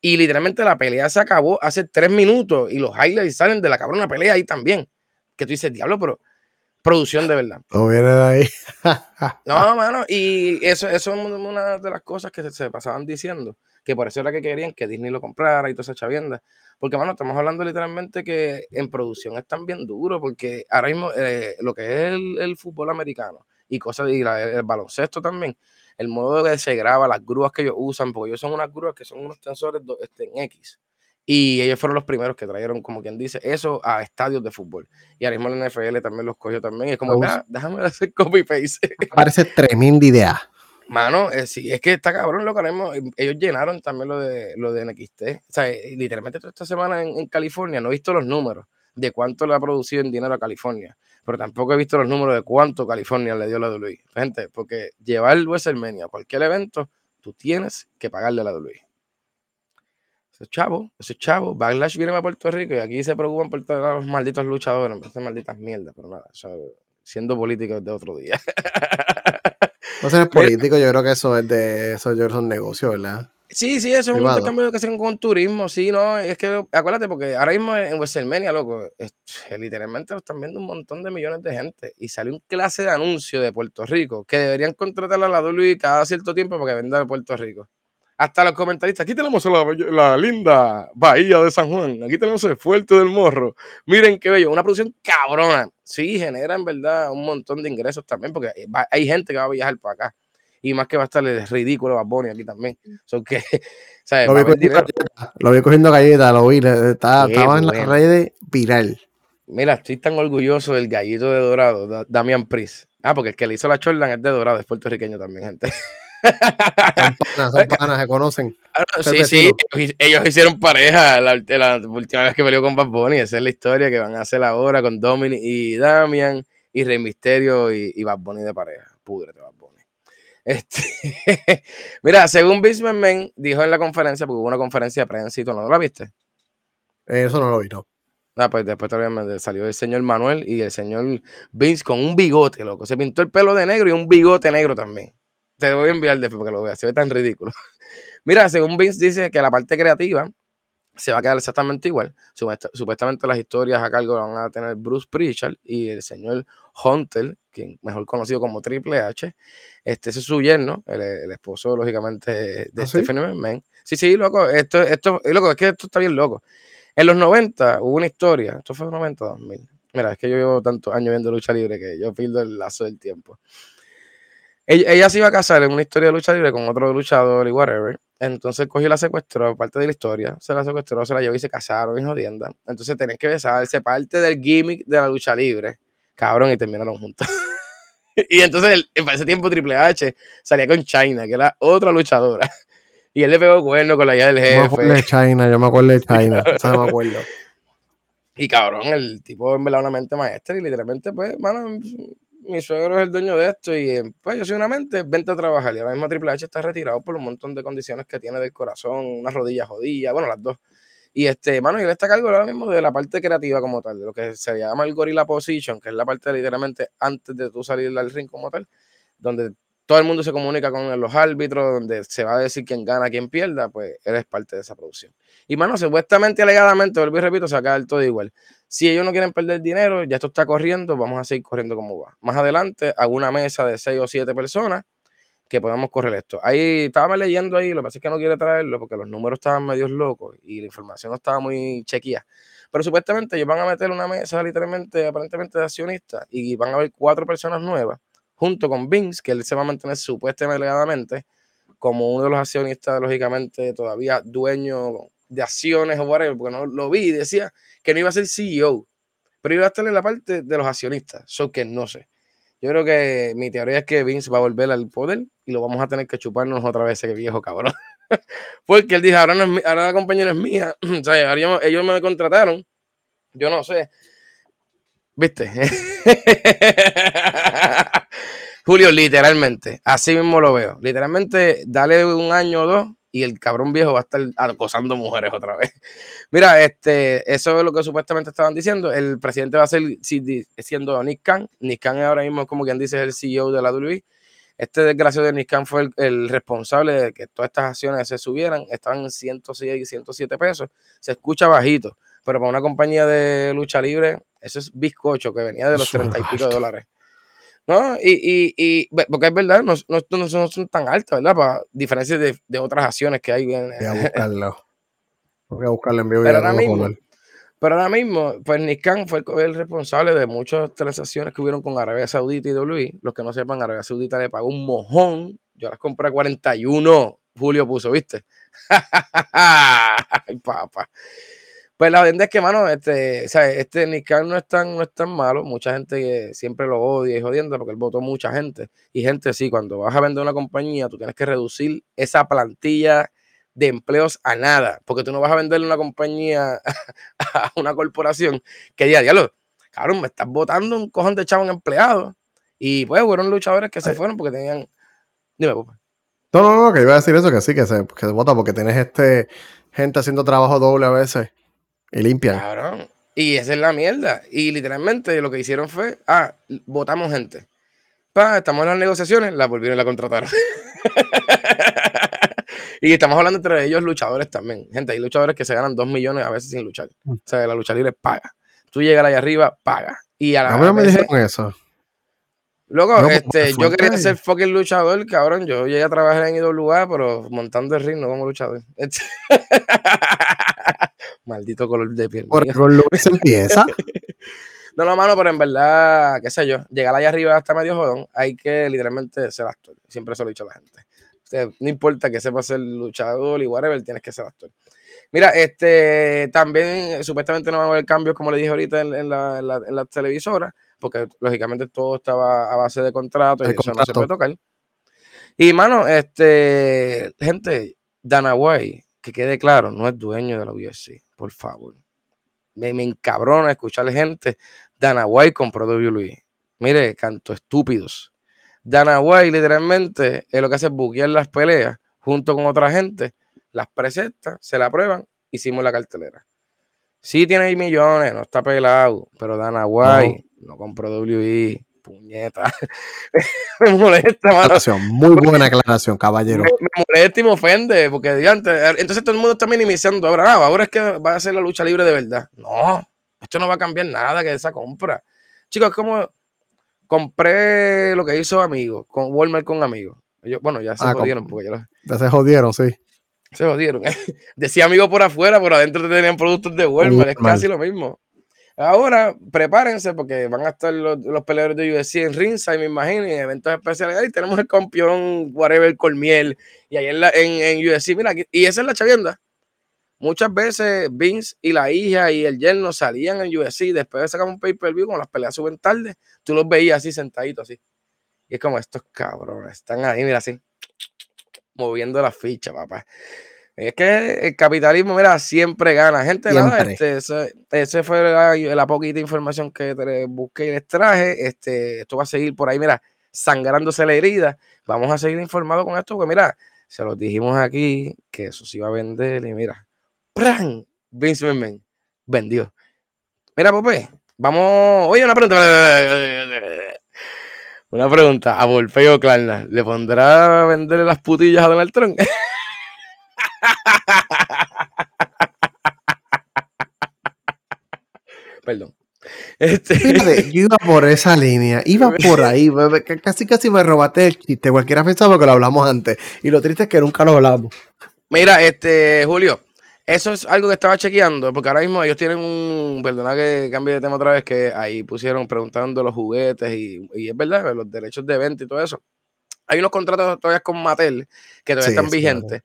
Y literalmente la pelea se acabó hace tres minutos y los highlights salen de la cabrona pelea ahí también. Que tú dices, diablo, pero producción de verdad. No viene de ahí. *laughs* no, mano, y eso, eso es una de las cosas que se, pasaban diciendo, que por eso era que querían que Disney lo comprara y toda esa chavienda. Porque, mano, estamos hablando literalmente que en producción están bien duro, porque ahora mismo eh, lo que es el, fútbol americano y cosas, y el baloncesto también, el modo de que se graba, las grúas que ellos usan, porque ellos son unas grúas que son unos tensores este, en X. Y ellos fueron los primeros que trajeron, como quien dice, eso a estadios de fútbol. Y ahora mismo la NFL también los cogió también. Es como, ah, déjame *laughs* hacer copy-paste. Parece tremenda idea. Mano, eh, sí, es que está cabrón lo que haremos. Em, ellos llenaron también lo de, lo de NXT. O sea, eh, literalmente toda esta semana en, California no he visto los números de cuánto le ha producido en dinero a California. Pero tampoco he visto los números de cuánto California le dio la WWE. Gente, porque llevar el WrestleMania a cualquier evento, tú tienes que pagarle a la WWE. Ese chavo, ese chavo. Backlash viene a Puerto Rico y aquí se preocupan por todos los malditos luchadores, esas malditas mierdas, pero nada, siendo político de otro día. No ser político, yo creo que eso es de eso, yo son negocios, ¿verdad? Sí, sí, eso es un intercambio que hacen con turismo, sí, no, es que acuérdate, porque ahora mismo en WrestleMania, loco, literalmente lo están viendo un montón de millones de gente y sale un clase de anuncio de Puerto Rico que deberían contratar a la WWE cada cierto tiempo para que venda de Puerto Rico hasta los comentaristas. Aquí tenemos la, linda bahía de San Juan. Aquí tenemos el fuerte del morro. Miren qué bello. Una producción cabrona. Sí, genera en verdad un montón de ingresos también, porque hay gente que va a viajar para acá. Y más que va a estar el ridículo Bad aquí también. que, *laughs* Lo, vi cogiendo galletas, lo vi. estaba en la red viral. Mira, estoy tan orgulloso del gallito de Dorado, Damian Pris. Ah, porque el que le hizo la Jordan es de Dorado, es puertorriqueño también, gente. *laughs* *laughs* Son panas, se conocen. sí, sí, ellos, hicieron pareja la, última vez que peleó con Bad Bunny. Esa es la historia que van a hacer ahora con Dominic y Damian y Rey Misterio y, y Bad Bunny de pareja. Púdrete, Bad Bunny. Este, *laughs* mira, según Vince McMahon dijo en la conferencia, porque hubo una conferencia de prensa y todo, ¿no la viste? Eso no lo vi, no. Ah, pues después todavía salió el señor Manuel y el señor Vince con un bigote, loco. Se pintó el pelo de negro y un bigote negro también. Te voy a enviar después para que lo veas, se ve tan ridículo. *laughs* Mira, según Vince dice que la parte creativa se va a quedar exactamente igual. Supuestamente las historias a cargo van a tener Bruce Pritchard y el señor Hunter, quien mejor conocido como Triple H. Este, ese es su yerno, el, esposo, lógicamente, de ¿Ah, Stephen McMahon. Sí, sí, loco, esto, esto, loco, es que esto está bien loco. En los 90 hubo una historia, esto fue en 90, 2000. Mira, es que yo llevo tantos años viendo lucha libre que yo pierdo el lazo del tiempo. Ella, se iba a casar en una historia de lucha libre con otro luchador y whatever. Entonces cogió la secuestró, parte de la historia, se la secuestró, se la llevó y se casaron en jodienda. Entonces tenés que besarse, parte del gimmick de la lucha libre. Cabrón, y terminaron juntos. *laughs* y entonces, en ese tiempo Triple H salía con China, que era otra luchadora. *laughs* Y él le pegó cuerno con la hija del jefe. Yo me acuerdo de China, yo me acuerdo de China. *laughs* no me acuerdo. Y cabrón, el tipo en verdad una mente maestra y literalmente, pues, mano, mi suegro es el dueño de esto y pues yo soy una mente, vente a trabajar. Y ahora mismo Triple H está retirado por un montón de condiciones que tiene del corazón, una rodilla jodida, bueno, las dos. Y este, mano, y él está a cargo ahora mismo de la parte creativa como tal, de lo que se llama el gorilla position, que es la parte literalmente antes de tú salir al ring como tal, donde todo el mundo se comunica con los árbitros, donde se va a decir quién gana, quién pierda, pues eres parte de esa producción. Y mano, supuestamente, alegadamente, vuelvo y repito, se acaba todo igual. Si ellos no quieren perder dinero, ya esto está corriendo, vamos a seguir corriendo como va. Más adelante, hago una mesa de seis o siete personas que podamos correr esto. Ahí estaba leyendo ahí, lo que pasa es que no quiere traerlo porque los números estaban medio locos y la información no estaba muy chequeada. Pero supuestamente ellos van a meter una mesa literalmente, aparentemente de accionistas y van a haber cuatro personas nuevas junto con Vince, que él se va a mantener supuestamente como uno de los accionistas, lógicamente, todavía dueño de acciones o whatever, porque no lo vi y decía que no iba a ser CEO, pero iba a estar en la parte de los accionistas, so que no sé. Yo creo que mi teoría es que Vince va a volver al poder y lo vamos a tener que chuparnos otra vez ese viejo cabrón. *laughs* Porque él dijo, ahora, no es, ahora la compañía no es mía, *clears throat* o sea, ellos, ellos me contrataron, yo no sé. ¿Viste? *laughs* Julio, literalmente, así mismo lo veo. Literalmente, dale un año o dos y el cabrón viejo va a estar acosando mujeres otra vez. *laughs* Mira, este, eso es lo que supuestamente estaban diciendo. El presidente va a ser siendo Nick Khan. Nick Khan ahora mismo, como quien dice, es el CEO de la WWE. Este desgraciado de Nick Khan fue el, responsable de que todas estas acciones se subieran. Estaban en 106 y 107 pesos. Se escucha bajito, pero para una compañía de lucha libre, eso es bizcocho que venía de los 30 y pico de dólares. ¿No? Y, y, porque es verdad, no, no, no, son tan altas, ¿verdad? Para diferencias de, de, otras acciones que hay. *laughs* Voy a buscarlo. Voy a buscarlo en vivo. Pero, ahora mismo, pero ahora mismo, pues Niskan fue el responsable de muchas transacciones que hubieron con Arabia Saudita y WWE. Los que no sepan, Arabia Saudita le pagó un mojón. Yo las compré a 41. Julio puso, ¿viste? *laughs* Ay, papá. Pues la verdad es que, mano, este, este Nick no es tan, no es tan malo. Mucha gente siempre lo odia y jodiendo porque él votó mucha gente. Y gente, sí, cuando vas a vender una compañía, tú tienes que reducir esa plantilla de empleos a nada. Porque tú no vas a venderle una compañía *laughs* a una corporación que diga, diablo, cabrón, me estás votando un cojón de chavo en empleados. Y pues fueron luchadores que se fueron porque tenían. Dime, papá. No, no, no, que iba a decir eso, que sí, que se, que se vota porque tienes este gente haciendo trabajo doble a veces y limpian. Cabrón. Y esa es la mierda. Y literalmente lo que hicieron fue, ah, votamos gente. Pa, estamos en las negociaciones, la volvieron a contratar. *laughs* y estamos hablando entre ellos luchadores también. Gente, hay luchadores que se ganan dos millones a veces sin luchar. Mm. O sea, la lucha libre paga. Tú llegas ahí arriba, paga. Y a la no, me dijeron eso. Luego, pues, este, yo quería ser fucking luchador, cabrón. Yo llegué a trabajar en IWA, pero montando el ring, no como luchador. *laughs* Maldito color de piel. Que se empieza. no, no, mano, pero en verdad, qué sé yo, llegar allá arriba hasta medio jodón, hay que literalmente ser actor. Siempre eso lo he dicho a la gente. no importa que sepa ser luchador y whatever, tienes que ser actor. Mira, este también supuestamente no va a haber cambios, como le dije ahorita en, la, en la televisora porque lógicamente todo estaba a base de contrato y eso no se puede tocar. Y mano, este, gente, Dana White, que quede claro, no es dueño de la UFC, por favor. Me, me encabrona escuchar gente. Dana White compró WWE. Mire, canto estúpidos. Dana White literalmente es lo que hace es buquear las peleas junto con otra gente, las presenta, se la prueban, hicimos la cartelera. Sí tiene millones, no está pelado, pero Dana White no, compró WI, puñeta. *laughs* me molesta, mano. Muy buena aclaración, caballero. Me, molesta y me ofende, porque entonces todo el mundo está minimizando. Ahora, ahora es que va a ser la lucha libre de verdad. No, esto no va a cambiar nada que esa compra. Chicos, es como compré lo que hizo amigos, con Walmart con amigos. bueno, ya se ah, jodieron porque ya, se jodieron, sí. Se jodieron. *laughs* Decía amigos por afuera, pero adentro tenían productos de Walmart. Es casi lo mismo. Ahora, prepárense porque van a estar los, peleadores de UFC en ringside, me imagino, en eventos especiales. Ahí tenemos el campeón, whatever, Colmiel. Y ahí en, la, en, en UFC, mira, y esa es la chavienda. Muchas veces Vince y la hija y el yerno salían en UFC después de sacar un pay-per-view, cuando las peleas suben tarde, tú los veías así sentaditos así. Y es como estos cabrones, están ahí, mira así, moviendo la ficha, papá. Es que el capitalismo, mira, siempre gana. Gente, nada, este, ese, fue la, poquita información que busqué y les traje. Este, esto va a seguir por ahí, mira, sangrándose la herida. Vamos a seguir informados con esto, porque mira, se los dijimos aquí que eso se iba a vender y mira, ¡pran! Vince McMahon vendió. Mira, Pope, vamos. Oye, una pregunta. Una pregunta. A Volpeo Klarna, ¿le pondrá a venderle las putillas a Donald Trump? *laughs* Perdón. Este... *laughs* yo iba por esa línea, iba *laughs* por ahí, casi casi me robaste el chiste, cualquiera pensaba que lo hablamos antes, y lo triste es que nunca lo hablamos. Mira, este, Julio, eso es algo que estaba chequeando, porque ahora mismo ellos tienen un, perdona que cambie de tema otra vez, que ahí pusieron preguntando los juguetes y, es verdad, los derechos de venta y todo eso. Hay unos contratos todavía con Mattel que todavía están vigentes.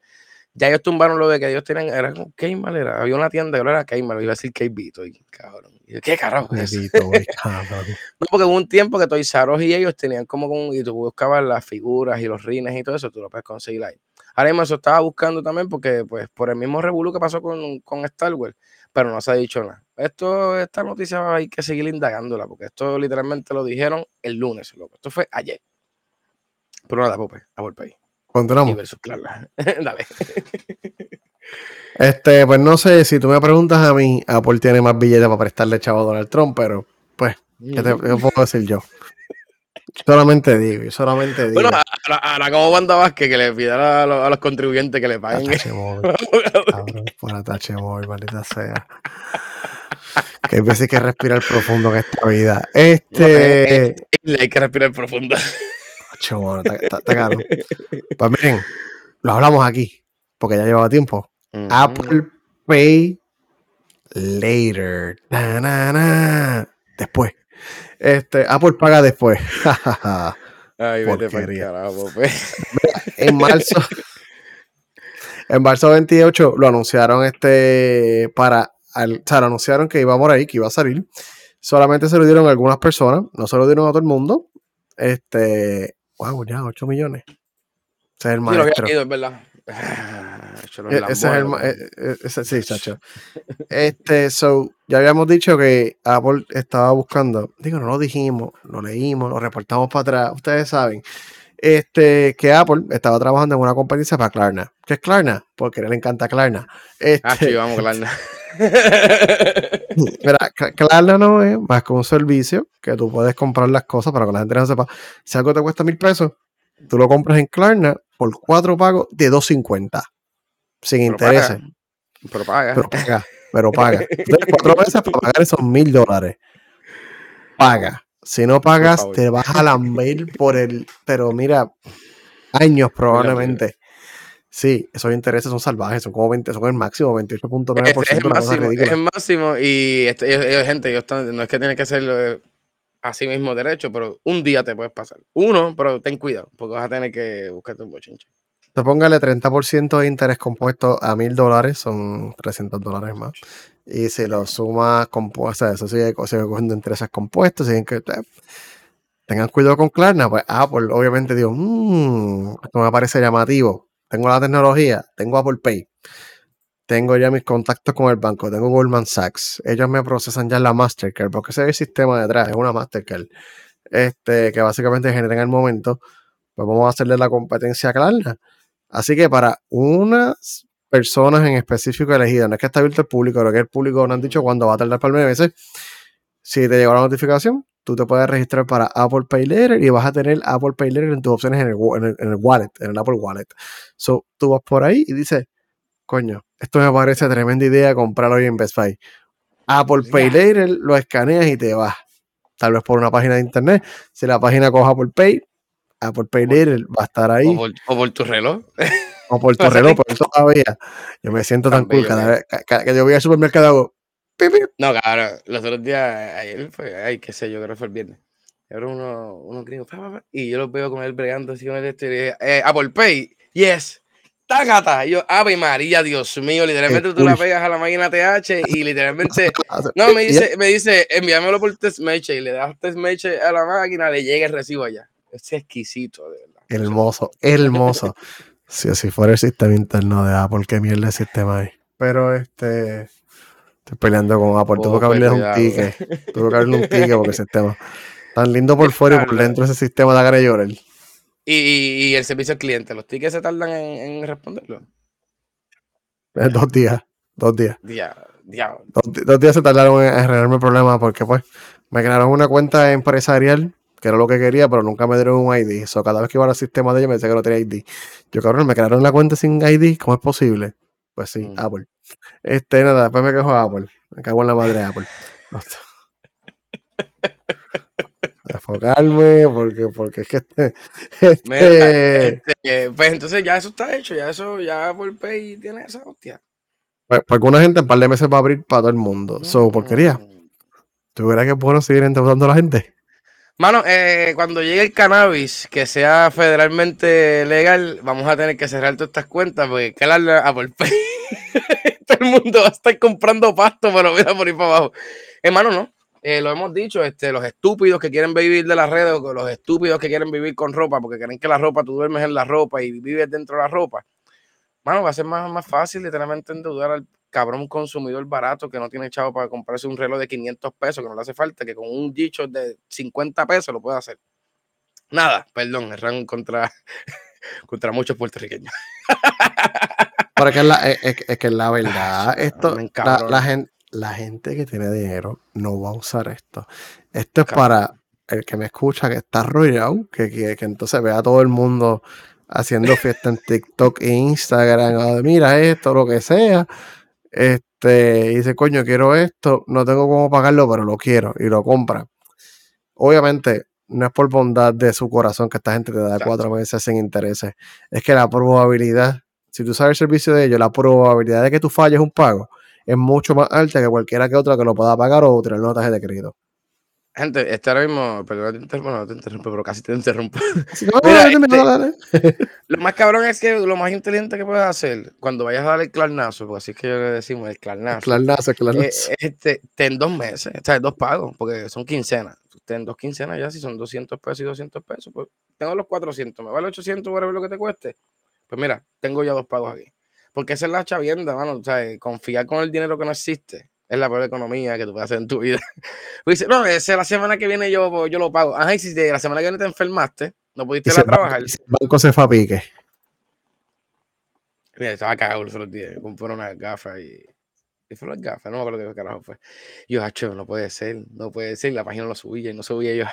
Ya ellos tumbaron lo de que ellos tienen, era como Kmart, era, había una tienda que era Kmart, iba a decir K-Bito, y cabrón. ¿Qué carajo es *laughs* no, porque hubo un tiempo que Toys R y ellos tenían como, como y tú buscabas las figuras y los rines y todo eso, tú lo puedes conseguir ahí. Ahora mismo eso estaba buscando también porque, pues, por el mismo revuelo que pasó con, con Star Wars, pero no se ha dicho nada. Esto, esta noticia hay que seguir indagándola, porque esto literalmente lo dijeron el lunes, loco. Esto fue ayer. Pero nada, Pope, a ahí. Continuamos. versus *laughs* Dale. *laughs* Este, pues no sé, si tú me preguntas a mí, Apple tiene más billetes para prestarle chavo a Donald Trump, pero pues, ¿qué, te, ¿qué puedo decir yo? Solamente digo, solamente digo. Bueno, ahora, como Wanda Vázquez que le pidiera a, los, contribuyentes que le paguen. Tache móvil. *laughs* Cabrón, tache móvil, maldita sea. Que hay veces que respirar profundo en esta vida. Este. hay que respirar profundo. Tache móvil, está, caro. Pues miren, lo hablamos aquí, porque ya llevaba tiempo. Apple Pay later. Después. Este, Apple paga después. *laughs* Ay, vete carajo, pues. En marzo. en marzo 28 lo anunciaron este para. Al, o sea, lo anunciaron que iba a morir, que iba a salir. Solamente se lo dieron a algunas personas, no se lo dieron a todo el mundo. Este. Wow, ya, 8 millones. Ese es el maestro. Sí, lo es verdad. *sighs* Ah, e, ese es el, e, e, ese, sí, chacho. Este, so, ya habíamos dicho que Apple estaba buscando, digo, no lo dijimos, lo leímos, lo reportamos para atrás, ustedes saben, este, que Apple estaba trabajando en una competencia para Klarna. ¿Qué es Klarna? Porque a él le encanta Klarna. Este, ah, sí, vamos, Klarna. *laughs* *laughs* Mira, no es más que un servicio que tú puedes comprar las cosas para que la gente no sepa. Si algo te cuesta mil pesos, tú lo compras en Klarna por cuatro pagos de 2.50. Sin intereses. Pero paga. Pero paga. Pero paga. cuatro veces para pagar esos mil dólares. Paga. Si no pagas, te vas a lamber por el. Pero mira, años probablemente. Sí, esos intereses son salvajes, son como 20, son el máximo, 28.9%. Es, es, el máximo, es el máximo y este, gente, no es que tiene que ser así mismo derecho, pero un día te puedes pasar. Uno, pero ten cuidado, porque vas a tener que buscarte un bochinche. Te póngale 30% de interés compuesto a mil dólares, son 300 dólares más. Y si lo sumas compuesto, eso sigue, sigue cogiendo intereses compuestos, siguen que eh, tengan cuidado con Klarna, pues Apple obviamente digo, mmm, esto me parece llamativo. Tengo la tecnología, tengo Apple Pay, tengo ya mis contactos con el banco, tengo Goldman Sachs, ellos me procesan ya la Mastercard, porque ese es el sistema detrás, es una Mastercard. este, que básicamente generan el momento, pues vamos a hacerle la competencia a Klarna. Así que para unas personas en específico elegidas, no es que está abierto el público, pero que el público nos han dicho cuándo va a tardar para el meses, si te llegó la notificación, tú te puedes registrar para Apple Pay Later y vas a tener Apple Pay Later en tus opciones en el, en el, wallet, en el Apple Wallet. So, tú vas por ahí y dices, coño, esto me parece tremenda idea comprarlo hoy en Best Buy. Apple Pay Later, lo escaneas y te vas. Tal vez por una página de internet. Si la página coja Apple Pay, Apple Pay Later va a estar ahí. O por, tu reloj. O por *laughs* tu reloj, por eso todavía. Yo me siento tan, cool cada vez que yo voy al supermercado hago no, cabrón, los otros días, ayer fue, ay, qué sé yo, creo que fue el viernes. Ahora uno, uno gringos, y yo los veo con él bregando así con el este, y dije, eh, Apple Pay, yes, tágata. Y yo, Ave María, Dios mío, literalmente tú la pegas a la máquina TH y literalmente, *laughs* no, me dice, me dice, envíamelo por TestMeche y le das TestMeche a la máquina, le llega el recibo allá. Es exquisito, de verdad. Hermoso, hermoso. *laughs* si así fuera el sistema interno de Apple, qué mierda el sistema hay. Pero este, Estoy peleando con Apple. Tuve que abrirle un ticket. Tuve que abrirle un ticket porque el *laughs* sistema. Tan lindo por fuera y por dentro ese sistema de cara llorar. ¿Y, y, el servicio al cliente, ¿los tickets se tardan en, responderlo? dos días. Dos días. Día, día. Dos, días se tardaron en arreglarme el problema porque pues me crearon una cuenta empresarial que era lo que quería, pero nunca me dieron un ID. So, cada vez que iba al sistema de ellos me decía que no tenía ID. Yo, cabrón, me crearon la cuenta sin ID. ¿Cómo es posible? Pues sí, mm. Apple. Este, nada, después me quejo a Apple. Me cago en la madre de Apple. Enfocarme, porque, porque es que este, este, este... pues entonces ya eso está hecho, ya eso, ya Apple Pay tiene esa hostia. Pues, pues alguna gente en un par de meses va a abrir para todo el mundo. So, porquería. Mm. ¿Tú crees que bueno seguir endeudando a la gente? Mano, eh, cuando llegue el cannabis, que sea federalmente legal, vamos a tener que cerrar todas estas cuentas porque que la Apple Pay. *laughs* *laughs* Todo el mundo va a estar comprando pasto, pero mira por ahí para abajo. Hermano, no. Eh, lo hemos dicho, este, los estúpidos que quieren vivir de las redes, los estúpidos que quieren vivir con ropa, porque creen que la ropa, tú duermes en la ropa y vives dentro de la ropa. Mano, va a ser más, más fácil literalmente endeudar al cabrón consumidor barato que no tiene chavo para comprarse un reloj de 500 pesos, que no le hace falta, que con un dicho de 50 pesos lo puede hacer. Nada, perdón, erran contra, *laughs* contra muchos puertorriqueños. *laughs* Porque es, la, es, que la verdad, esto, la, gente, la gente que tiene dinero no va a usar esto. Esto es para el que me escucha que está arrollado, que, que, que entonces vea a todo el mundo haciendo fiesta en TikTok e Instagram, ah, mira esto, lo que sea, este, y dice, coño, quiero esto, no tengo cómo pagarlo, pero lo quiero, y lo compra. Obviamente, no es por bondad de su corazón que esta gente te da cuatro meses sin intereses. Es que la probabilidad, si tú sabes el servicio de ellos, la probabilidad de que tú falles un pago es mucho más alta que cualquiera que otra que lo pueda pagar o tener notas de crédito. Gente, este ahora mismo, perdón, te interrumpo, no te interrumpo, pero casi te interrumpo. *laughs* *laughs* lo más cabrón es que lo más inteligente que puedes hacer cuando vayas a dar el clarnazo, porque así es que yo le decimos el clarnazo. clarnazo, clarnazo. Eh, este, ten dos meses, o sea, dos pagos, porque son quincenas. Ten dos quincenas ya, si son 200 pesos y 200 pesos, pues tengo los 400, me vale 800, ver lo que te cueste. Pues mira, tengo ya dos pagos aquí. Porque esa es la chavienda, mano, o sea, confiar con el dinero que no existe es la peor economía que tú puedes hacer en tu vida. *laughs* Pues no, ese, la semana que viene yo, yo lo pago. Ajá, y si la semana que viene te enfermaste, no pudiste ir a trabajar. El banco se fue a pique. Mira, estaba cagado los otros días. Compré unas gafas y. ¿Qué fueron las gafas? No me acuerdo qué carajo fue. Yo, hacho, no puede ser, no puede ser. La página lo subía y no subía yo.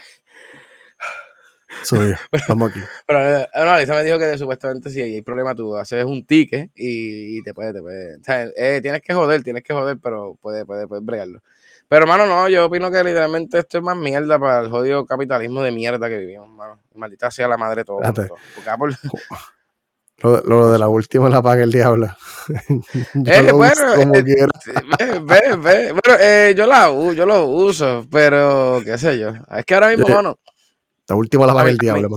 Soy estamos aquí. Pero eh, no, Alisa me dijo que supuestamente si hay problema, tú haces un ticket y, te puede, te puede. O sea, eh, tienes que joder, tienes que joder, pero puede, puede, puede bregarlo. Pero, hermano, no, yo opino que literalmente esto es más mierda para el jodido capitalismo de mierda que vivimos, mano. Maldita sea la madre todo. *laughs* Lo, de la última la paga el diablo. *laughs* Eh, bueno, ve, ve, bueno yo la yo lo uso, pero qué sé yo. Es que ahora mismo, mano, la última la va el diablo.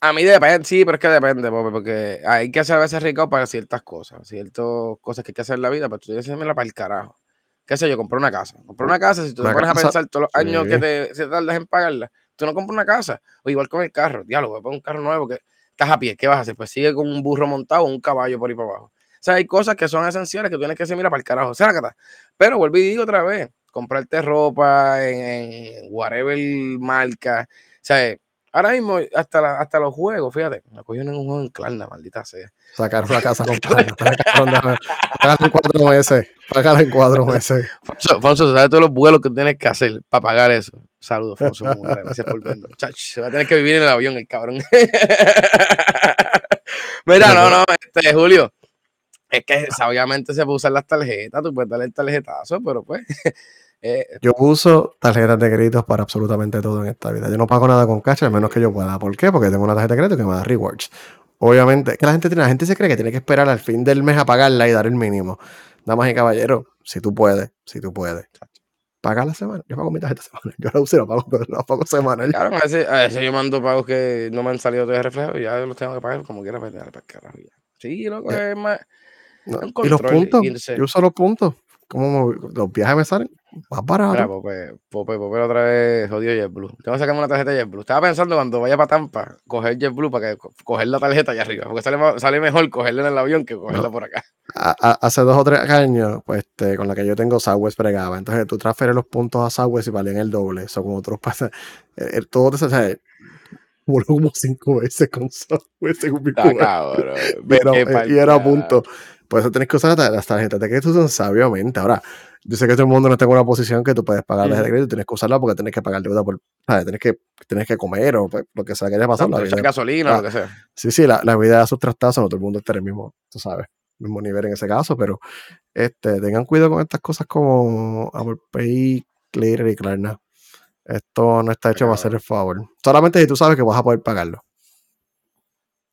A mí, depende, sí, pero es que depende, porque hay que hacer a veces rico para ciertas cosas, ciertas cosas que hay que hacer en la vida, pero tú tienes que hacerla para el carajo. ¿Qué sé yo? Compré una casa. Compré una casa, si tú te pones a pensar todos los años que te se tardas en pagarla, tú no compras una casa. O igual con el carro, diálogo, poner un carro nuevo que estás a pie, ¿qué vas a hacer? Pues sigue con un burro montado o un caballo por ahí para abajo. O sea, hay cosas que son esenciales que tienes que hacer, mira, para el carajo. Pero vuelvo y digo otra vez, comprarte ropa en, en whatever marca. O sea, ahora mismo, hasta, hasta los juegos, fíjate, me cogieron en un juego en Klarna, maldita sea. Sacaron la casa con Klarna. Pagar en cuatro meses. Pagar en cuatro meses. Fonso, ¿sabes todos los vuelos que tienes que hacer para pagar eso? Saludos, Fonso. Gracias por verlo. se va a tener que vivir en el avión, el cabrón. *laughs* Mira, no, no, este, Julio. Es que obviamente se puede usar las tarjetas, tú puedes darle el tarjetazo, pero pues. *laughs* Eh, yo uso tarjetas de crédito para absolutamente todo en esta vida. Yo no pago nada con cash, al menos que yo pueda. ¿Por qué? Porque tengo una tarjeta de crédito que me da rewards. Obviamente, que la gente, la gente se cree que tiene que esperar al fin del mes a pagarla y dar el mínimo. Damas y caballeros, si tú puedes, si tú puedes. Paga la semana. Yo pago mi tarjeta semana. *laughs* Yo la uso y la pago, pero la pago semanal. Claro, a veces, a veces, yo mando pagos que no me han salido de reflejo y ya los tengo que pagar como quiera para pues, para carajo. Sí, loco, yeah. es más. Y los puntos. Yo uso los puntos. ¿Cómo los viajes me salen? Más barato. Mira, Pope, Pope, Pope otra vez jodió JetBlue. Tengo que sacarme una tarjeta de JetBlue. Estaba pensando cuando vaya para Tampa, coger JetBlue para que coger la tarjeta allá arriba. Porque sale, sale mejor cogerla en el avión que cogerla por acá. hace dos o tres años, pues este, con la que yo tengo Southwest pregaba. Entonces tú transferes los puntos a Southwest y valían el doble. Eso como otros *laughs* pasa. Eh, todo o sea, voló como cinco veces con Southwest según mi cabrón. *laughs* y era a punto. Por eso tenés que usar las tarjetas de crédito son sabiamente. Ahora, yo sé que todo el mundo no está en una posición que tú puedes pagar desde de crédito, tienes que usarla porque tienes que pagar deuda por, ¿sabes? Tienes que, tienes que comer o pues, lo que sea que haya pasado. No, la vida, gasolina, la, lo que sea. Sí, sí, la, la vida da sus trastazos, no todo el mundo está en el mismo, tú sabes, mismo nivel en ese caso, pero este, tengan cuidado con estas cosas como Apple Pay, Clear y Klarna. Esto no está hecho para hacer el favor. Solamente si tú sabes que vas a poder pagarlo.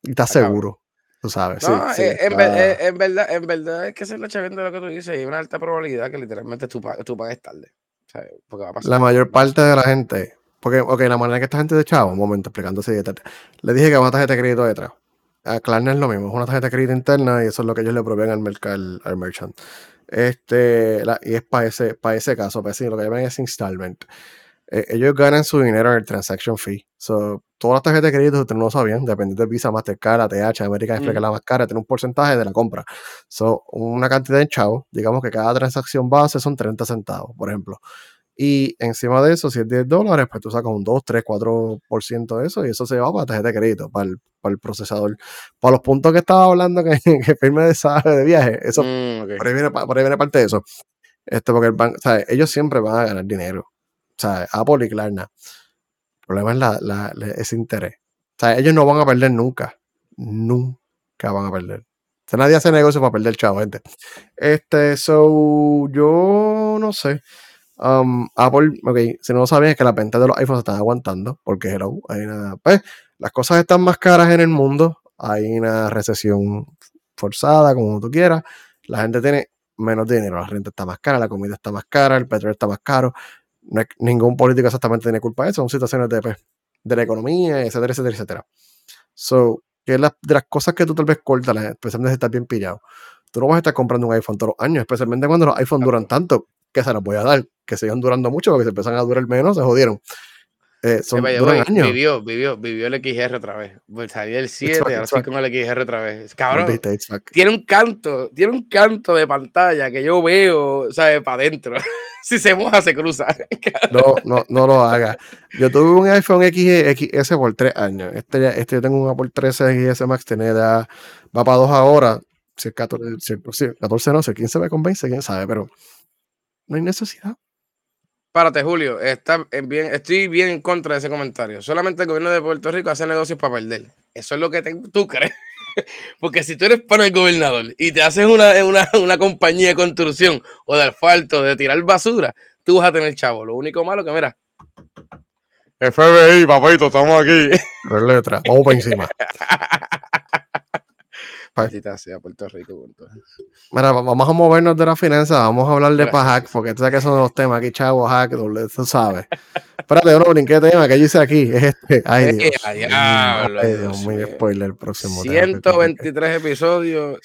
Y estás seguro. Tú sabes, no, sí, eh, en, eh, en, verdad, en verdad es que se la chaviendo de lo que tú dices. Hay una alta probabilidad que literalmente tú, tú pagues tarde. Porque va a pasar. La mayor parte de la gente, porque, ok, la manera que esta gente de chavo, un momento explicando así, le dije que una tarjeta de crédito detrás. A Klarna es lo mismo, es una tarjeta de crédito interna y eso es lo que ellos le proveen al, mercado, al, merchant. Este, la, y es para ese, para ese caso, para decir, lo que llaman es installment. Eh, ellos ganan su dinero en el transaction fee. So, todas las tarjetas de crédito, ustedes no lo sabían, dependiendo de Visa, Mastercard, ATH, América Express, que es la más cara, tiene un porcentaje de la compra. So, una cantidad de chavos, digamos que cada transacción base son 30 centavos, por ejemplo. Y encima de eso, si es 10 dólares, pues tú sacas un 2, 3, 4% de eso y eso se va para la tarjeta de crédito, para el, para el procesador. Para los puntos que estaba hablando que, *laughs* que firme de, de viaje, eso, mm, por, ahí viene, por, ahí viene, parte de eso. Este, porque el banco, o sea, ellos siempre van a ganar dinero sea, Apple y Klarna. El problema es la, ese interés. O sea, ellos no van a perder nunca. Nunca van a perder. O sea, nadie hace negocio para perder chavo, gente. Este, so, yo no sé. Um, Apple, ok, si no lo saben es que las ventas de los iPhones están aguantando, porque hello, hay una, pues, las cosas están más caras en el mundo, hay una recesión forzada, como tú quieras, la gente tiene menos dinero, la renta está más cara, la comida está más cara, el petróleo está más caro, no ningún político exactamente tiene culpa de eso, son situaciones de, pues, de la economía, etcétera, etcétera, etcétera. So, que es la, de las cosas que tú tal vez cortas, especialmente si estás bien pillado. Tú no vas a estar comprando un iPhone todos los años, especialmente cuando los iPhones duran tanto, que se los voy a dar, que sigan durando mucho, porque si empiezan a durar menos, se jodieron. Eh, son, duran años. Vivió, vivió, vivió el XR otra vez. Pues salía el 7, ahora sí con el XR otra vez. Cabrón, tiene un canto, tiene un canto de pantalla que yo veo, ¿sabes? Para adentro. *laughs* si se moja, se cruza. *laughs* no, no, no lo haga. Yo tuve un iPhone XS por tres años. Este, este yo tengo un Apple 13 XS Max, tiene edad, va para dos ahora. Si el 14, si, el 14 no, si el 15 me convence, quién sabe, pero no hay necesidad. Párate, Julio. Está bien, estoy bien en contra de ese comentario. Solamente el gobierno de Puerto Rico hace negocios para perder. Eso es lo que tú crees. *laughs* Porque si tú eres para el gobernador y te haces una, una, compañía de construcción o de asfalto, de tirar basura, tú vas a tener chavo. Lo único malo que, mira, FBI, papito, estamos aquí. Tres letras, vamos para encima. *laughs* sea Puerto Rico. Mira, vamos a movernos de la finanza, vamos a hablar de Pajac, porque tú sabes que son los temas aquí, chavo, hack, tú sabes. Espérate, no brinqué tema que yo hice aquí. Es *laughs* este. Ay, Dios. ay, Dios mío, spoiler el próximo. 123 episodios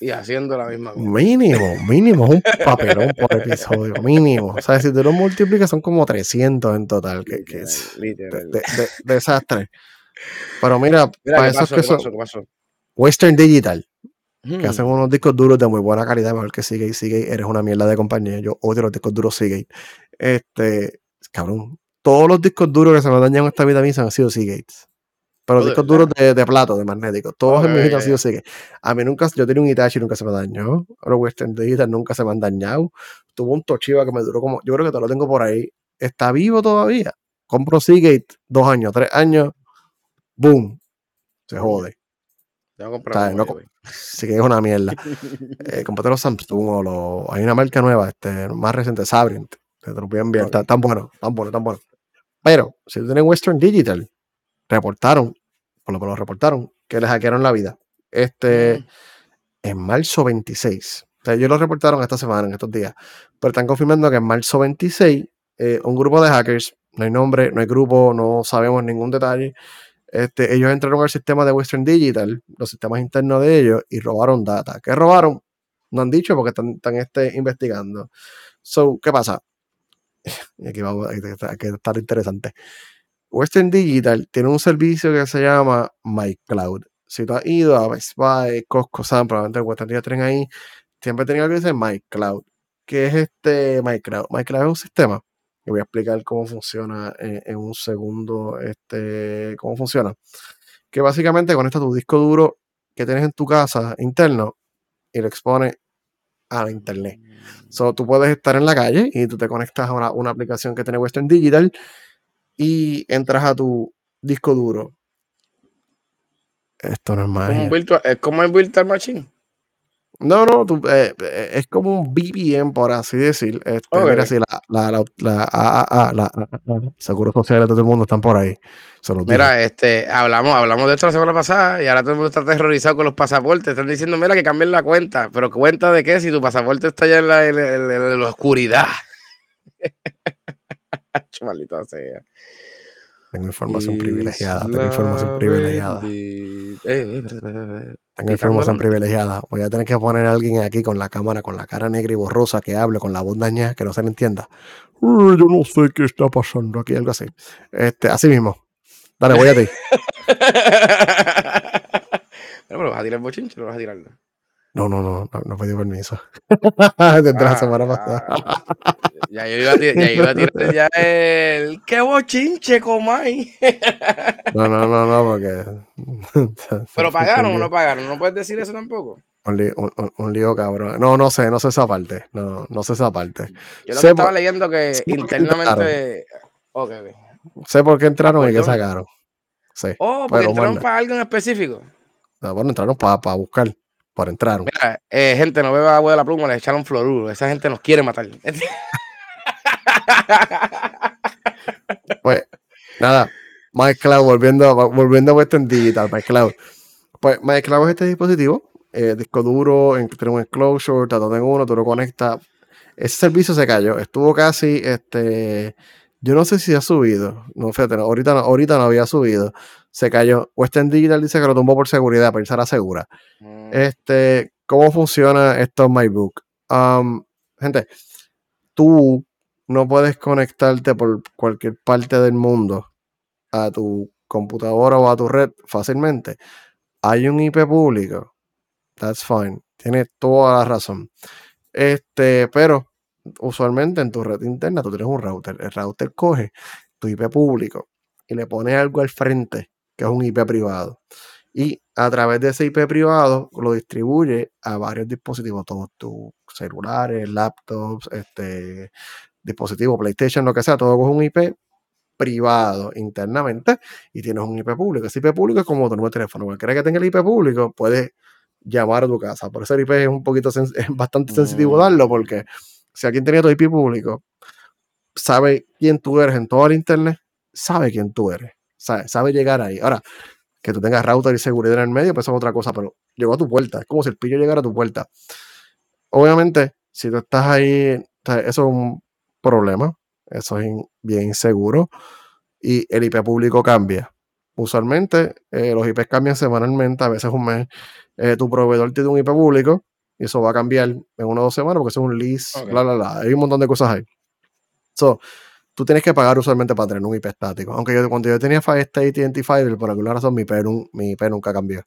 y haciendo la misma cosa. Mínimo, *laughs* mínimo, es un papelón por episodio, mínimo. O sea, si tú lo multiplicas son como 300 en total, que, que es de, desastre. Pero mira, para eso que son, Western Digital. que hacen unos discos duros de muy buena calidad, mejor que Seagate. Seagate, eres una mierda de compañía. Yo odio los discos duros Seagate. Este, cabrón, todos los discos duros que se me han dañado en esta vida a mí han sido Seagates. Pero los discos duros de, de, plato, de magnético. Todos en mi vida han sido Seagate. A mí nunca, yo tenía un Itachi y nunca se me dañó. Los Western Digital nunca se me han dañado. Tuvo un Toshiba que me duró como, yo creo que te lo tengo por ahí. Está vivo todavía. Compro Seagate, dos años, tres años, boom, se jode. Tengo que no, sí que es una mierda. *laughs* eh, comprate los Samsung o los, hay una marca nueva, este, más reciente, Sabrint. Te lo voy a enviar. Tan, tan bueno, tan bueno, tan bueno. Pero, si tú tienes Western Digital, reportaron, por lo que lo reportaron, que les hackearon la vida. Este, mm. en marzo 26. O sea, ellos lo reportaron esta semana, en estos días. Pero están confirmando que en marzo 26, eh, un grupo de hackers, no hay nombre, no hay grupo, no sabemos ningún detalle, este, ellos entraron al sistema de Western Digital, los sistemas internos de ellos, y robaron data. ¿Qué robaron? No han dicho porque están, están este, investigando. So, ¿qué pasa? *laughs* Y aquí va a estar interesante. Western Digital tiene un servicio que se llama MyCloud. Si tú has ido a Best Buy, Costco, Sam, probablemente Western Digital tienen ahí, siempre tenía que decir MyCloud. ¿Qué es este MyCloud? MyCloud es un sistema y voy a explicar cómo funciona en, un segundo, este, cómo funciona. Que básicamente conecta tu disco duro que tienes en tu casa interno y lo expone a la internet. So, tú puedes estar en la calle y tú te conectas a una, una aplicación que tiene Western Digital y entras a tu disco duro. Esto no es más. ¿Es como el Virtual Machine? No, no, eh, eh, es como un VPN, por así decir. Este, Mira, si la, la, la, la, la, seguros sociales de todo el mundo están por ahí. mira, este, hablamos, hablamos de esto la semana pasada y ahora todo el mundo está aterrorizado con los pasaportes. Están diciendo, mira, que cambien la cuenta. Pero ¿cuenta de qué? Si tu pasaporte está ya en la, en la oscuridad. *laughs* Maldito sea. Tengo información privilegiada, tengo información privilegiada. Tengo información privilegiada. Voy a tener que poner a alguien aquí con la cámara, con la cara negra y borrosa, que hable con la voz dañada, que no se le entienda. yo no sé qué está pasando aquí, algo así. Este, así mismo. Dale, voy a ti. *laughs* pero vas a tirar bochinche, lo vas a tirar. No, no, no, no, no pedí permiso. *laughs* Desde la ah, semana pasada. ya yo iba a tirar, ya iba a *laughs* tirar ya el ¡Qué bochinche, comay! *laughs* no, no, no, no, porque. Pero pagaron o no pagaron, no puedes decir eso tampoco. Un lío, un, lío, cabrón. No, no sé, no sé esa parte. No, no sé esa parte. Yo lo que estaba leyendo que internamente. Okay, Sé por qué entraron y qué sacaron. Sí. Oh, porque entraron para algo en específico. No, bueno, entraron para, para buscar por entrar. Mira, eh, gente, no beba agua de la pluma, le echaron fluoruro. Esa gente nos quiere matar. *laughs* pues, nada, MyCloud, volviendo, volviendo a Western Digital, MyCloud. Pues MyCloud es este dispositivo, eh, disco duro, un enclosure, todo en uno, tú lo conectas. Ese servicio se cayó, estuvo casi, este, yo no sé si ha subido, no, fíjate, ahorita, no, ahorita no había subido, se cayó. Western Digital dice que lo tumbó por seguridad, para irse a la segura. Mm. Este, ¿cómo funciona esto en MyBook? Um, gente, tú no puedes conectarte por cualquier parte del mundo a tu computadora o a tu red fácilmente. Hay un IP público. That's fine. Tienes toda la razón. Este, pero usualmente en tu red interna tú tienes un router. El router coge tu IP público y le pone algo al frente que es un IP privado. Y a través de ese IP privado lo distribuye a varios dispositivos, todos tus celulares, laptops, este, dispositivos, PlayStation, lo que sea, todo con un IP privado internamente y tienes un IP público. Ese IP público es como tu nuevo teléfono. Cualquiera que tenga el IP público puede llamar a tu casa. Por eso el IP es un poquito es bastante sensitivo mm. darlo, porque si alguien tenía tu IP público, sabe quién tú eres en todo el internet, sabe quién tú eres sabe, llegar ahí. Ahora, que tú tengas router y seguridad en el medio, pues eso es otra cosa, pero llegó a tu puerta. Es como si el pillo llegara a tu puerta. Obviamente, si tú estás ahí, eso es un problema. Eso es bien inseguro. Y el IP público cambia. Usualmente, eh, los IPs cambian semanalmente, a veces un mes. Eh, tu proveedor tiene un IP público y eso va a cambiar en una o dos semanas porque eso es un lease, bla, bla, bla. Hay un montón de cosas ahí. So, tú tienes que pagar usualmente para tener un IP estático. Aunque yo, cuando yo tenía State y Fiber, por alguna razón mi IP, mi IP nunca cambió.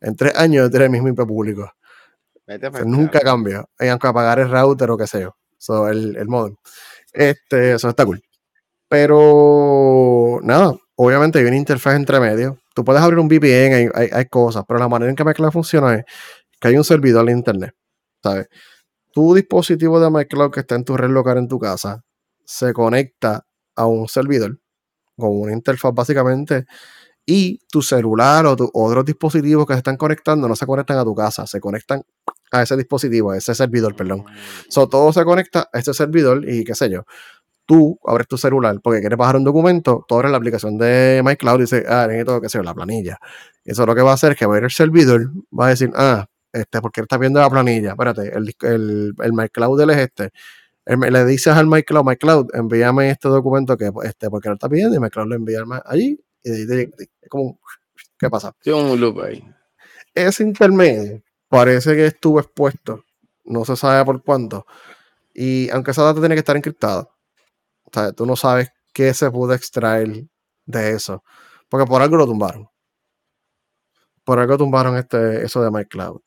En tres años yo tenía el mismo IP público. nunca cambia. Y aunque apagar el router o qué sé yo. So, el, el modem. Este, eso está cool. Pero nada, obviamente hay una interfaz entre medio. Tú puedes abrir un VPN, hay, hay, cosas, pero la manera en que MyCloud funciona es que hay un servidor en internet. ¿Sabes? Tu dispositivo de MyCloud que está en tu red local en tu casa se conecta a un servidor con una interfaz básicamente y tu celular o, tu, otros dispositivos que se están conectando no se conectan a tu casa, se conectan a ese dispositivo, a ese servidor, perdón. So, todo se conecta a este servidor y qué sé yo. Tú abres tu celular porque quieres bajar un documento, tú abres la aplicación de MyCloud y dices, ah, necesito, qué sé yo, la planilla. Eso lo que va a hacer es que va a ir el servidor, va a decir, ah, este, porque está viendo la planilla, espérate, el, el, el MyCloud es este. Le dices al MyCloud, MyCloud, envíame este documento que, este, porque lo está pidiendo y MyCloud lo envía allí y de ahí es como, ¿qué pasa? Tiene un loop ahí. Ese intermedio parece que estuvo expuesto, no se sabe por cuánto, y aunque esa data tiene que estar encriptada, o sea, tú no sabes qué se pudo extraer de eso, porque por algo lo tumbaron. Por algo tumbaron este, eso de MyCloud.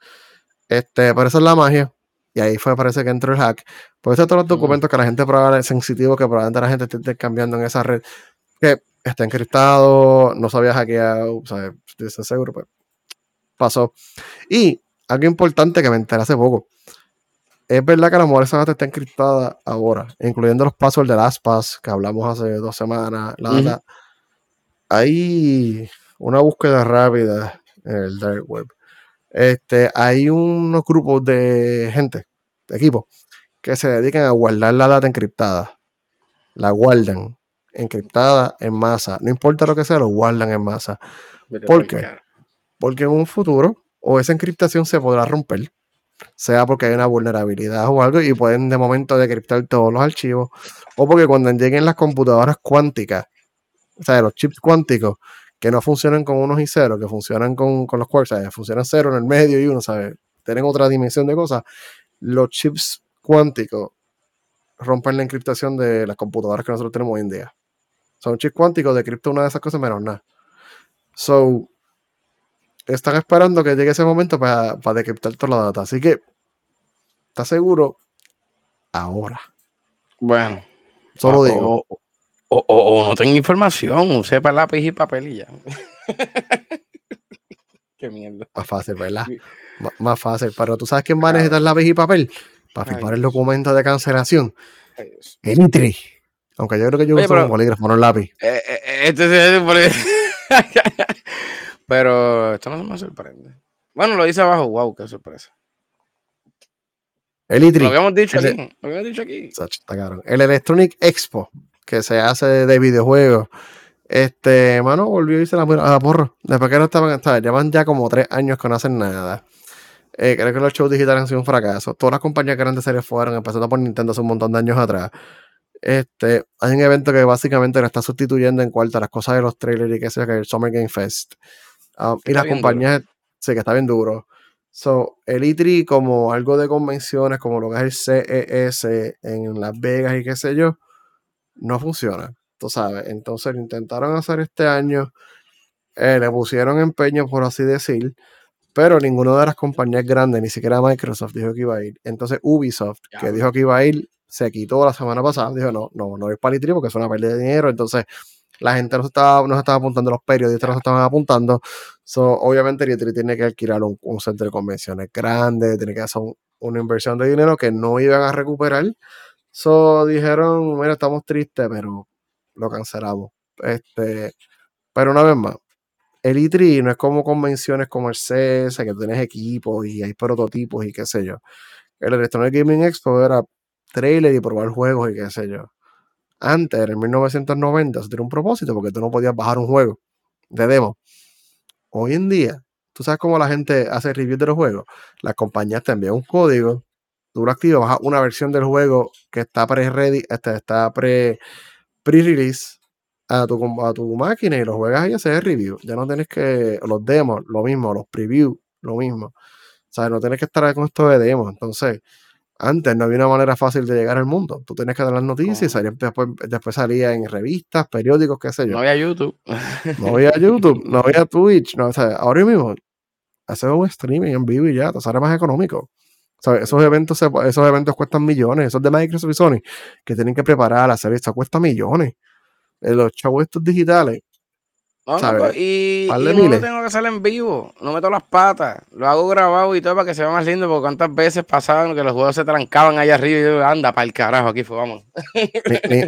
Este, pero esa es la magia. Y ahí fue, parece que entró el hack. Por eso todos los documentos que la gente probablemente sensitivo que probablemente la gente esté intercambiando en esa red. Que está encriptado, no se había hackeado, o sea, estoy seguro, pues pasó. Y algo importante que me enteré hace poco. Es verdad que la memoria esa data está encriptada ahora, incluyendo los passwords del ASPAS que hablamos hace dos semanas. La. Hay una búsqueda rápida en el dark web. Este, hay unos grupos de gente, equipos, que se dedican a guardar la data encriptada. La guardan encriptada en masa. No importa lo que sea, lo guardan en masa. ¿Por qué? Porque en un futuro, o esa encriptación se podrá romper, sea porque hay una vulnerabilidad o algo, y pueden de momento decriptar todos los archivos, o porque cuando lleguen las computadoras cuánticas, o sea, los chips cuánticos, que no funcionan con unos y ceros, que funcionan con, los quarks, sea, funcionan cero en el medio y uno, ¿sabes? Tienen otra dimensión de cosas. Los chips cuánticos rompen la encriptación de las computadoras que nosotros tenemos hoy en día. Son chips cuánticos, decripta una de esas cosas menos nada. So, están esperando que llegue ese momento para, para decriptar toda la data. Así que, ¿estás seguro? Ahora. Bueno. Solo digo. O, no tengo información, sepa lápiz y papelilla. *laughs* Qué mierda. Más fácil, ¿verdad? Más fácil. Pero tú sabes quién va a necesitar lápiz y papel para firmar el documento de cancelación. El ITRI. Aunque yo creo que yo uso un bolígrafo, no un lápiz. Eh, eh, eh, este es bolígrafo. *laughs* pero esto no me sorprende. Bueno, lo dice abajo. Wow, qué sorpresa. El ITRI. Lo habíamos dicho aquí. Lo habíamos dicho aquí. El Electronic Expo, que se hace de videojuegos. Este, mano, volvió a irse a la, porra. Después que no estaban, estaban, llevan ya como tres años que no hacen nada. Creo que los shows digitales han sido un fracaso. Todas las compañías grandes se fueron, empezando por Nintendo hace un montón de años atrás. Este, hay un evento que básicamente lo está sustituyendo en cuanto a las cosas de los trailers y que sea que el Summer Game Fest. Um, y las compañías, sé que está bien duro. So, el E3 como algo de convenciones, como lo que es el CES en Las Vegas y qué sé yo, no funciona, tú sabes. Entonces lo intentaron hacer este año, eh, le pusieron empeño, por así decir, pero ninguna de las compañías grandes, ni siquiera Microsoft, dijo que iba a ir. Entonces Ubisoft, que dijo que iba a ir, se quitó la semana pasada, dijo, no, no, no es para el porque es una pérdida de dinero, entonces la gente nos estaba, nos estaba apuntando, los periodistas nos estaban apuntando, so, obviamente el tiene que alquilar un, centro de convenciones grande, tiene que hacer una inversión de dinero que no iban a recuperar, so dijeron, mira, estamos tristes, pero lo cancelamos, este, pero una vez más, el E3 no es como convenciones como el CES, que tienes equipos y hay prototipos y qué sé yo. El Electronic Gaming Expo era trailer y probar juegos y qué sé yo. Antes, en 1990, eso tenía un propósito porque tú no podías bajar un juego de demo. Hoy en día, tú sabes cómo la gente hace reviews de los juegos. Las compañías te envían un código, tú lo activas, bajas una versión del juego que está pre-ready, este, está pre-release a tu, a tu máquina y lo juegas y haces review. Ya no tienes que, los demos, lo mismo, los previews, lo mismo. O sea, no tienes que estar con esto de demos. Entonces, antes no había una manera fácil de llegar al mundo. Tú tenías que dar las noticias y después, después salía en revistas, periódicos, qué sé yo. No había YouTube. no había YouTube, no había Twitch. No, o sea, ahora mismo hacer un streaming en vivo y ya, te sale más económico. esos, eventos, esos eventos cuestan millones. Esos de Microsoft y Sony que tienen que preparar la serie, eso cuesta millones. Eh, los chavos estos digitales no, no, pues, y, y no lo tengo que hacer en vivo, no meto las patas, lo hago grabado y todo para que se vea más lindo, porque cuántas veces pasaban que los juegos se trancaban allá arriba y yo, anda, para el carajo, aquí fue, vamos.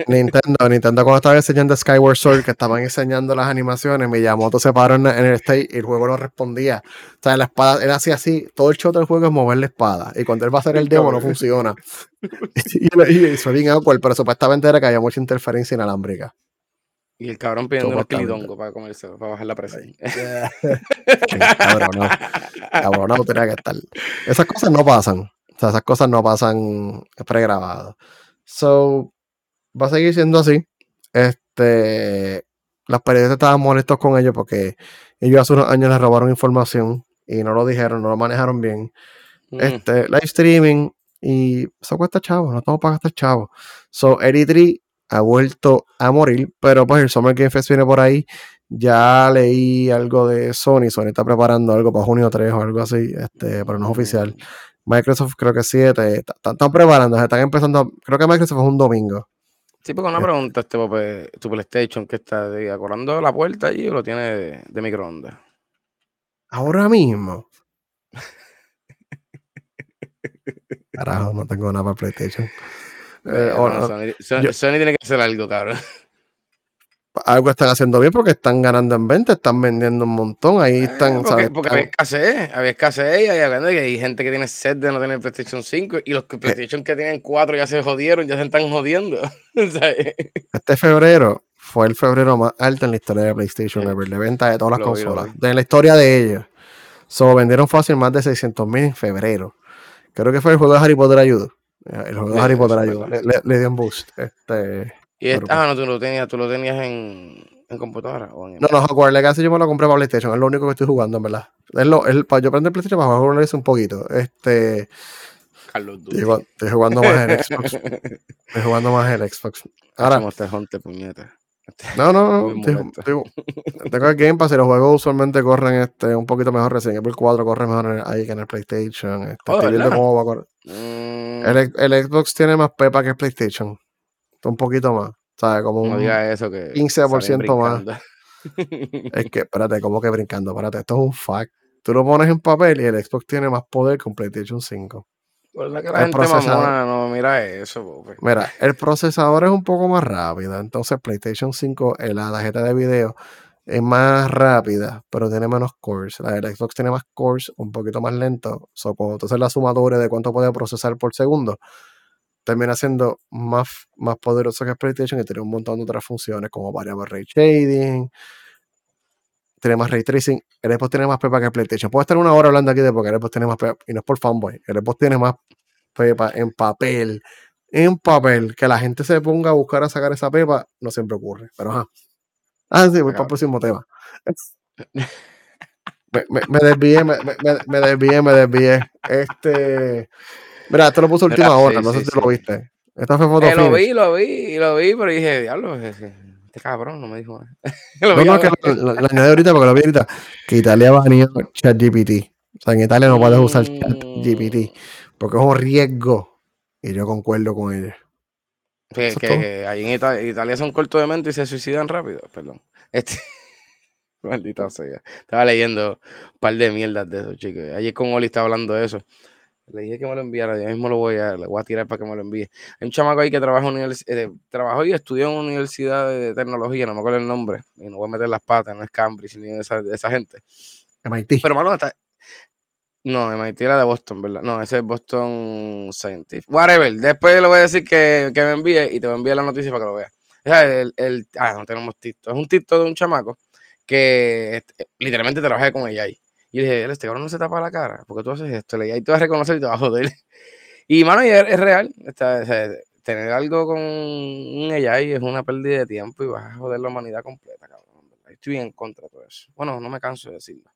Nintendo, Nintendo cuando estaba enseñando Skyward Sword, que estaban enseñando las animaciones, Miyamoto se paró en, en el stage y el juego no respondía. O sea, la espada, él hacía así, todo el show del juego es mover la espada, y cuando él va a hacer el demo no funciona. y, y, y, fue bien pero supuestamente era que había mucha interferencia inalámbrica. Y el cabrón pidiendo un clidongo para comerse, para bajar la presión. *laughs* cabrón, no. Cabrón, no tenía que estar. Esas cosas no pasan. O sea, esas cosas no pasan pregrabadas. So, va a seguir siendo así. Este, las periodistas estaban molestos con ellos porque ellos hace unos años les robaron información y no lo dijeron, no lo manejaron bien. Mm. Este, live streaming y eso cuesta chavo, no estamos para gastar chavo. So, Eritri ha vuelto a morir, pero pues el Summer Game Fest viene por ahí. Ya leí algo de Sony, Sony está preparando algo para junio 3 o algo así, este, pero no es oficial. Microsoft creo que 7, están preparando, están empezando, creo que Microsoft es un domingo. Sí, porque una eh. pregunta, este, tu PlayStation, que está acordando la puerta allí o lo tiene de, de microondas? Ahora mismo. *laughs* Carajo, no tengo nada para PlayStation. Eh, Sony, tiene que hacer algo, cabrón. Algo están haciendo bien porque están ganando en venta, están vendiendo un montón. Ahí eh, están. porque, porque había escasez, había escasez y hay, hay gente que tiene sed de no tener PlayStation 5 y los que eh. PlayStation que tienen 4 ya se jodieron, ya se están jodiendo. *laughs* este febrero fue el febrero más alto en la historia de PlayStation ever, de venta de todas las consolas, de la historia de ellos. So, vendieron fácil más de 600 mil en febrero. Creo que fue el juego de Harry Potter ayudo. El juego de Harry Potter ayuda, le, dio un boost. Este, y ah, no, tú lo tenías, tú lo tenías en, en computadora. O en no, no, Hogwarts Legacy yo me lo compré para PlayStation, es lo único que estoy jugando, en verdad. Es lo, es, para yo aprender PlayStation para jugar un poquito. Este. Carlos estoy, estoy, jugando más en Xbox. *laughs* estoy jugando más en Xbox. Ahora. Este puñeta. No, no, no. tengo el Game Pass y los juegos usualmente corren este, un poquito mejor. Recién el 4 corre mejor ahí que en el PlayStation. Este, oh, estoy viendo cómo va a correr. Mm. El, Xbox tiene más pepa que el PlayStation. Un poquito más. ¿Sabes? Como un eso que 15% más. *laughs* es que, espérate, ¿cómo que brincando? Espérate, esto es un fact. Tú lo pones en papel y el Xbox tiene más poder que un PlayStation 5. Por la que la gente mamona no mira eso. Pues. Mira, el procesador es un poco más rápido. Entonces, PlayStation 5, eh, la tarjeta de video es más rápida, pero tiene menos cores. La del Xbox tiene más cores, un poquito más lento. So, cuando tú haces la sumatoria de cuánto puede procesar por segundo, termina siendo más, más poderoso que PlayStation y tiene un montón de otras funciones como variable ray shading, tiene más ray tracing. El Xbox tiene más pepa que PlayStation. Puedo estar una hora hablando aquí de porque el Xbox tiene más pepa, y no es por fanboy. El Xbox tiene más pepa en papel, en papel. Que la gente se ponga a buscar a sacar esa pepa, no siempre ocurre. Pero ajá. Ah, sí, voy para el próximo tema. *laughs* Me, me, desvié, me, me, desvié, me desvié. Este. Mira, esto lo puse última hora, no sé si lo viste. Esta fue foto. Eh, lo vi, lo vi, lo vi, pero dije, diablo, este cabrón no me dijo nada. *laughs* no, no, que la, añadí ahorita porque lo vi ahorita, que Italia va a venir ChatGPT. O sea, en Italia no puedes usar ChatGPT mm. porque es un riesgo. Y yo concuerdo con ella. Que, que, ahí en Italia, Italia, son cortos de mente y se suicidan rápido. Perdón. *laughs* Este. Maldita sea. Estaba leyendo un par de mierdas de esos chicos. Ayer con Oli estaba hablando de eso. Le dije que me lo enviara, yo mismo lo voy a, le voy a tirar para que me lo envíe. Hay un chamaco ahí que trabaja en eh, trabajó y estudió en una universidad de tecnología, no me acuerdo el nombre, y no voy a meter las patas, no es Cambridge ni de esa, de esa gente. MIT. Pero malo está. No, MIT era de Boston, ¿verdad? No, ese es Boston Scientific. Whatever. Después le voy a decir que, que me envíe y te voy a enviar la noticia para que lo veas. El, ah, no tenemos TikTok. Es un TikTok de un chamaco que este, literalmente trabajé con ella ahí. Y dije, este cabrón no se tapa la cara, porque tú haces esto, y ahí te vas a reconocer y te vas a joder. *laughs* Y mano, es, real, tener algo con un AI es una pérdida de tiempo y vas a joder la humanidad completa, cabrón. Estoy en contra de todo eso. Bueno, no me canso de decirlo.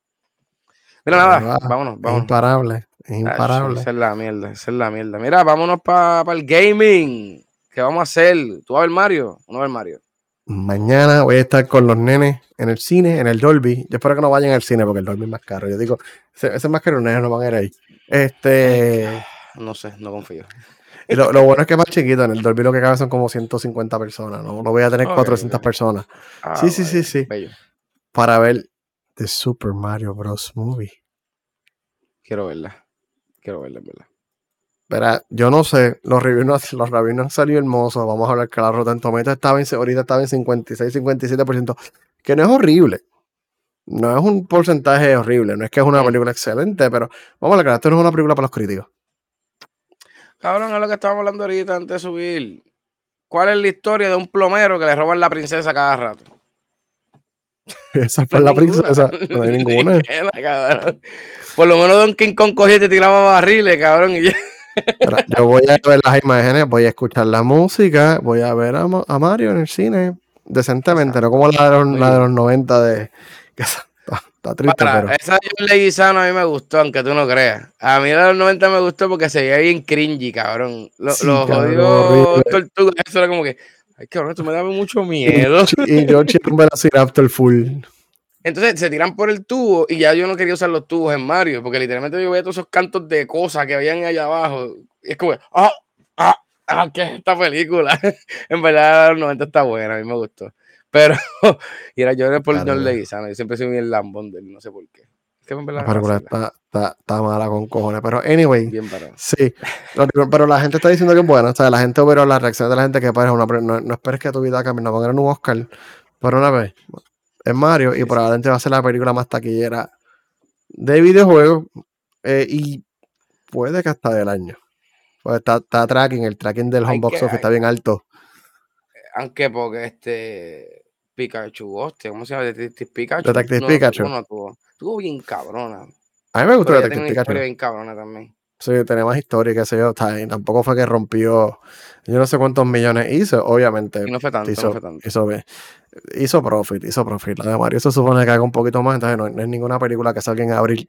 Mira, nada, vámonos, vámonos. Es imparable, es imparable. esa es la mierda, esa es la mierda. Mira, vámonos para el gaming. ¿Qué vamos a hacer? ¿Tú vas a ver Mario o no vas a ver Mario? Mañana voy a estar con los nenes en el cine, en el Dolby. Yo espero que no vayan al cine porque el Dolby es más caro. Yo digo, ese, es más caro, los nenes no van a ir ahí. Este. no sé, no confío. Y lo, bueno es que es más chiquito, en el Dolby lo que cabe son como 150 personas, no, no voy a tener 400 personas. Ah, sí, sí, sí, sí. Para ver The Super Mario Bros. Movie. Quiero verla. Quiero verla, verdad. Verá, yo no sé, los reviews, los reviews han salido hermosos. Vamos a hablar que la Rotten Tomatoes estaba en, ahorita estaba en 56, 57%, que no es horrible. No es un porcentaje horrible, no es que es una película excelente, pero vamos a ver que esto no es una película para los críticos. Cabrón, es lo que estábamos hablando ahorita antes de subir. ¿Cuál es la historia de un plomero que le roban la princesa cada rato? Esa fue la princesa. No *laughs* hay ninguna. Por lo menos Don King Kong cogía y te tiraba barriles, cabrón. Y yo voy a ver las imágenes, voy a escuchar la música, voy a ver a, Mario en el cine decentemente, no como la de los, la de los 90 de... *laughs* Está, triste, pero... Esa John Leguizano a mí me gustó, aunque tú no creas. A mí la de los 90 me gustó porque se veía bien cringy, cabrón. Los jodidos tortugas, eso era como que... Ay, cabrón, esto me daba mucho *laughs* miedo. y yo, chico, Velociraptor full. Entonces se tiran por el tubo y ya yo no quería usar los tubos en Mario, porque literalmente yo veía todos esos cantos de cosas que habían allá abajo. Y es como, ah, ah, ah, ¿qué es esta película? *laughs* en verdad, los 90 está buena, a mí me gustó. Pero, *laughs* y era yo era por John Leguizano, yo siempre soy bien lambón de él, no sé por qué. Que la película está, está, está, mala con cojones, pero anyway, bien sí, pero la gente está diciendo que es buena, o sea, la gente, pero la reacción de la gente que pues, una, no, no esperes que tu vida cambie, no pongan un Oscar por una vez es Mario y probablemente va a ser la película más taquillera de videojuegos eh, y puede que hasta del año. Pues está, tracking, el tracking del homebox office está bien alto. Aunque porque este Pikachu, hostia, ¿cómo se llama? Detective Pikachu. Detective Pikachu. Estuvo, bien cabrona. A mí me gustó Detective Pikachu. bien cabrona también. Sí, tiene más historia, qué sé yo. tampoco fue que rompió, yo no sé cuántos millones hizo, obviamente. no fue tanto, hizo, no fue tanto. Hizo, hizo, profit, hizo profit. La de Mario se supone que haga un poquito más, entonces no, es ninguna película que salga en abril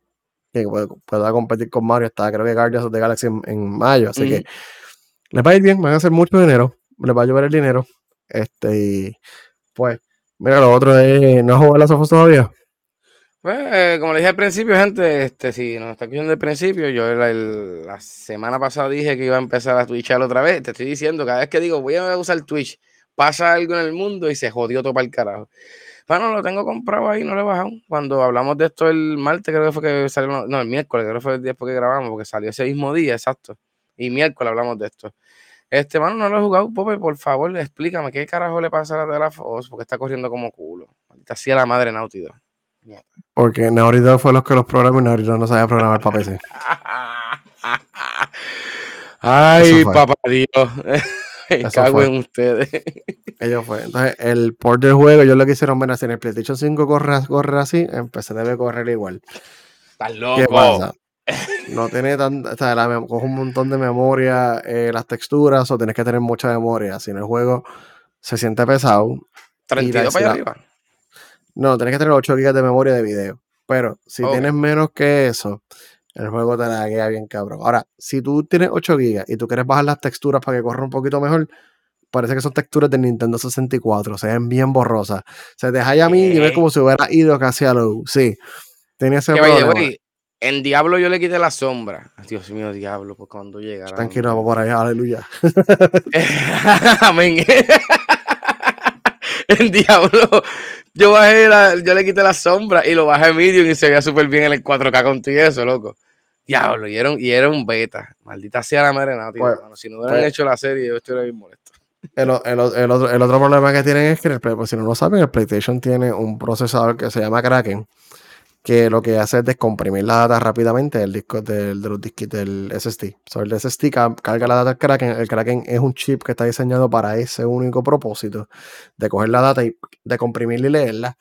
que pueda, competir con Mario. Está, creo que Guardians of the Galaxy en, mayo, así que les va a ir bien, van a hacer mucho dinero, les va a llover el dinero. Este, y pues, mira, lo otro es, ¿no has jugado las Sofos todavía? Pues, eh, como le dije al principio, gente, este, si nos está escuchando al principio, yo la semana pasada dije que iba a empezar a twitchar otra vez. Te estoy diciendo, cada vez que digo voy a usar Twitch, pasa algo en el mundo y se jodió todo para el carajo. Bueno, lo tengo comprado ahí, no lo he bajado. Cuando hablamos de esto el martes, creo que fue que salió, no, el miércoles, creo que fue el día después que grabamos, porque salió ese mismo día, exacto. Y miércoles hablamos de esto. Este, mano, no lo he jugado, Pope, por favor, explícame qué carajo le pasa a la de la Fox, porque está corriendo como culo. Maldita sea la madre Naughty porque Naughty fue los que los programó y Naughty no sabía programar para PC. *laughs* Ay, papá Dios. *laughs* Cago en ustedes. *laughs* Ellos fue. Entonces, el port del juego, ellos lo quisieron ver así. En el PlayStation 5 corre, corre así, en PC debe correr igual. Estás loco. ¿Qué pasa? No tiene tanta. O sea, coge un montón de memoria, eh, las texturas, o tienes que tener mucha memoria. Si en el juego se siente pesado. 32 para allá arriba. No, tenés que tener 8 GB de memoria de video. Pero si tienes menos que eso, el juego te la queda bien cabrón. Ahora, si tú tienes 8 GB y tú quieres bajar las texturas para que corra un poquito mejor, parece que son texturas de Nintendo 64, se ven bien borrosas. Se deja a mí y ves como si hubiera ido casi a lo. Sí, tenía ese problema. en Diablo yo le quité la sombra. Dios mío, Diablo, pues cuando llega. Tranquilo, vamos por allá, aleluya. *laughs* Amén. *laughs* en Diablo, yo bajé la, yo le quité la sombra y lo bajé medium y se veía súper bien en el 4K contigo y eso, loco. Diablo, y era, un, y era un beta. Maldita sea la madre nada, tío. si no hubieran pues hecho la serie, yo estuviera bien molesto. El, el, el, otro, el otro problema que tienen es que, pues, si no lo saben, el PlayStation tiene un procesador que se llama Kraken, que lo que hace es descomprimir la data rápidamente del disco del, de los del SSD. So, el SSD carga la data al Kraken. El Kraken es un chip que está diseñado para ese único propósito de coger la data y de comprimirla y leerla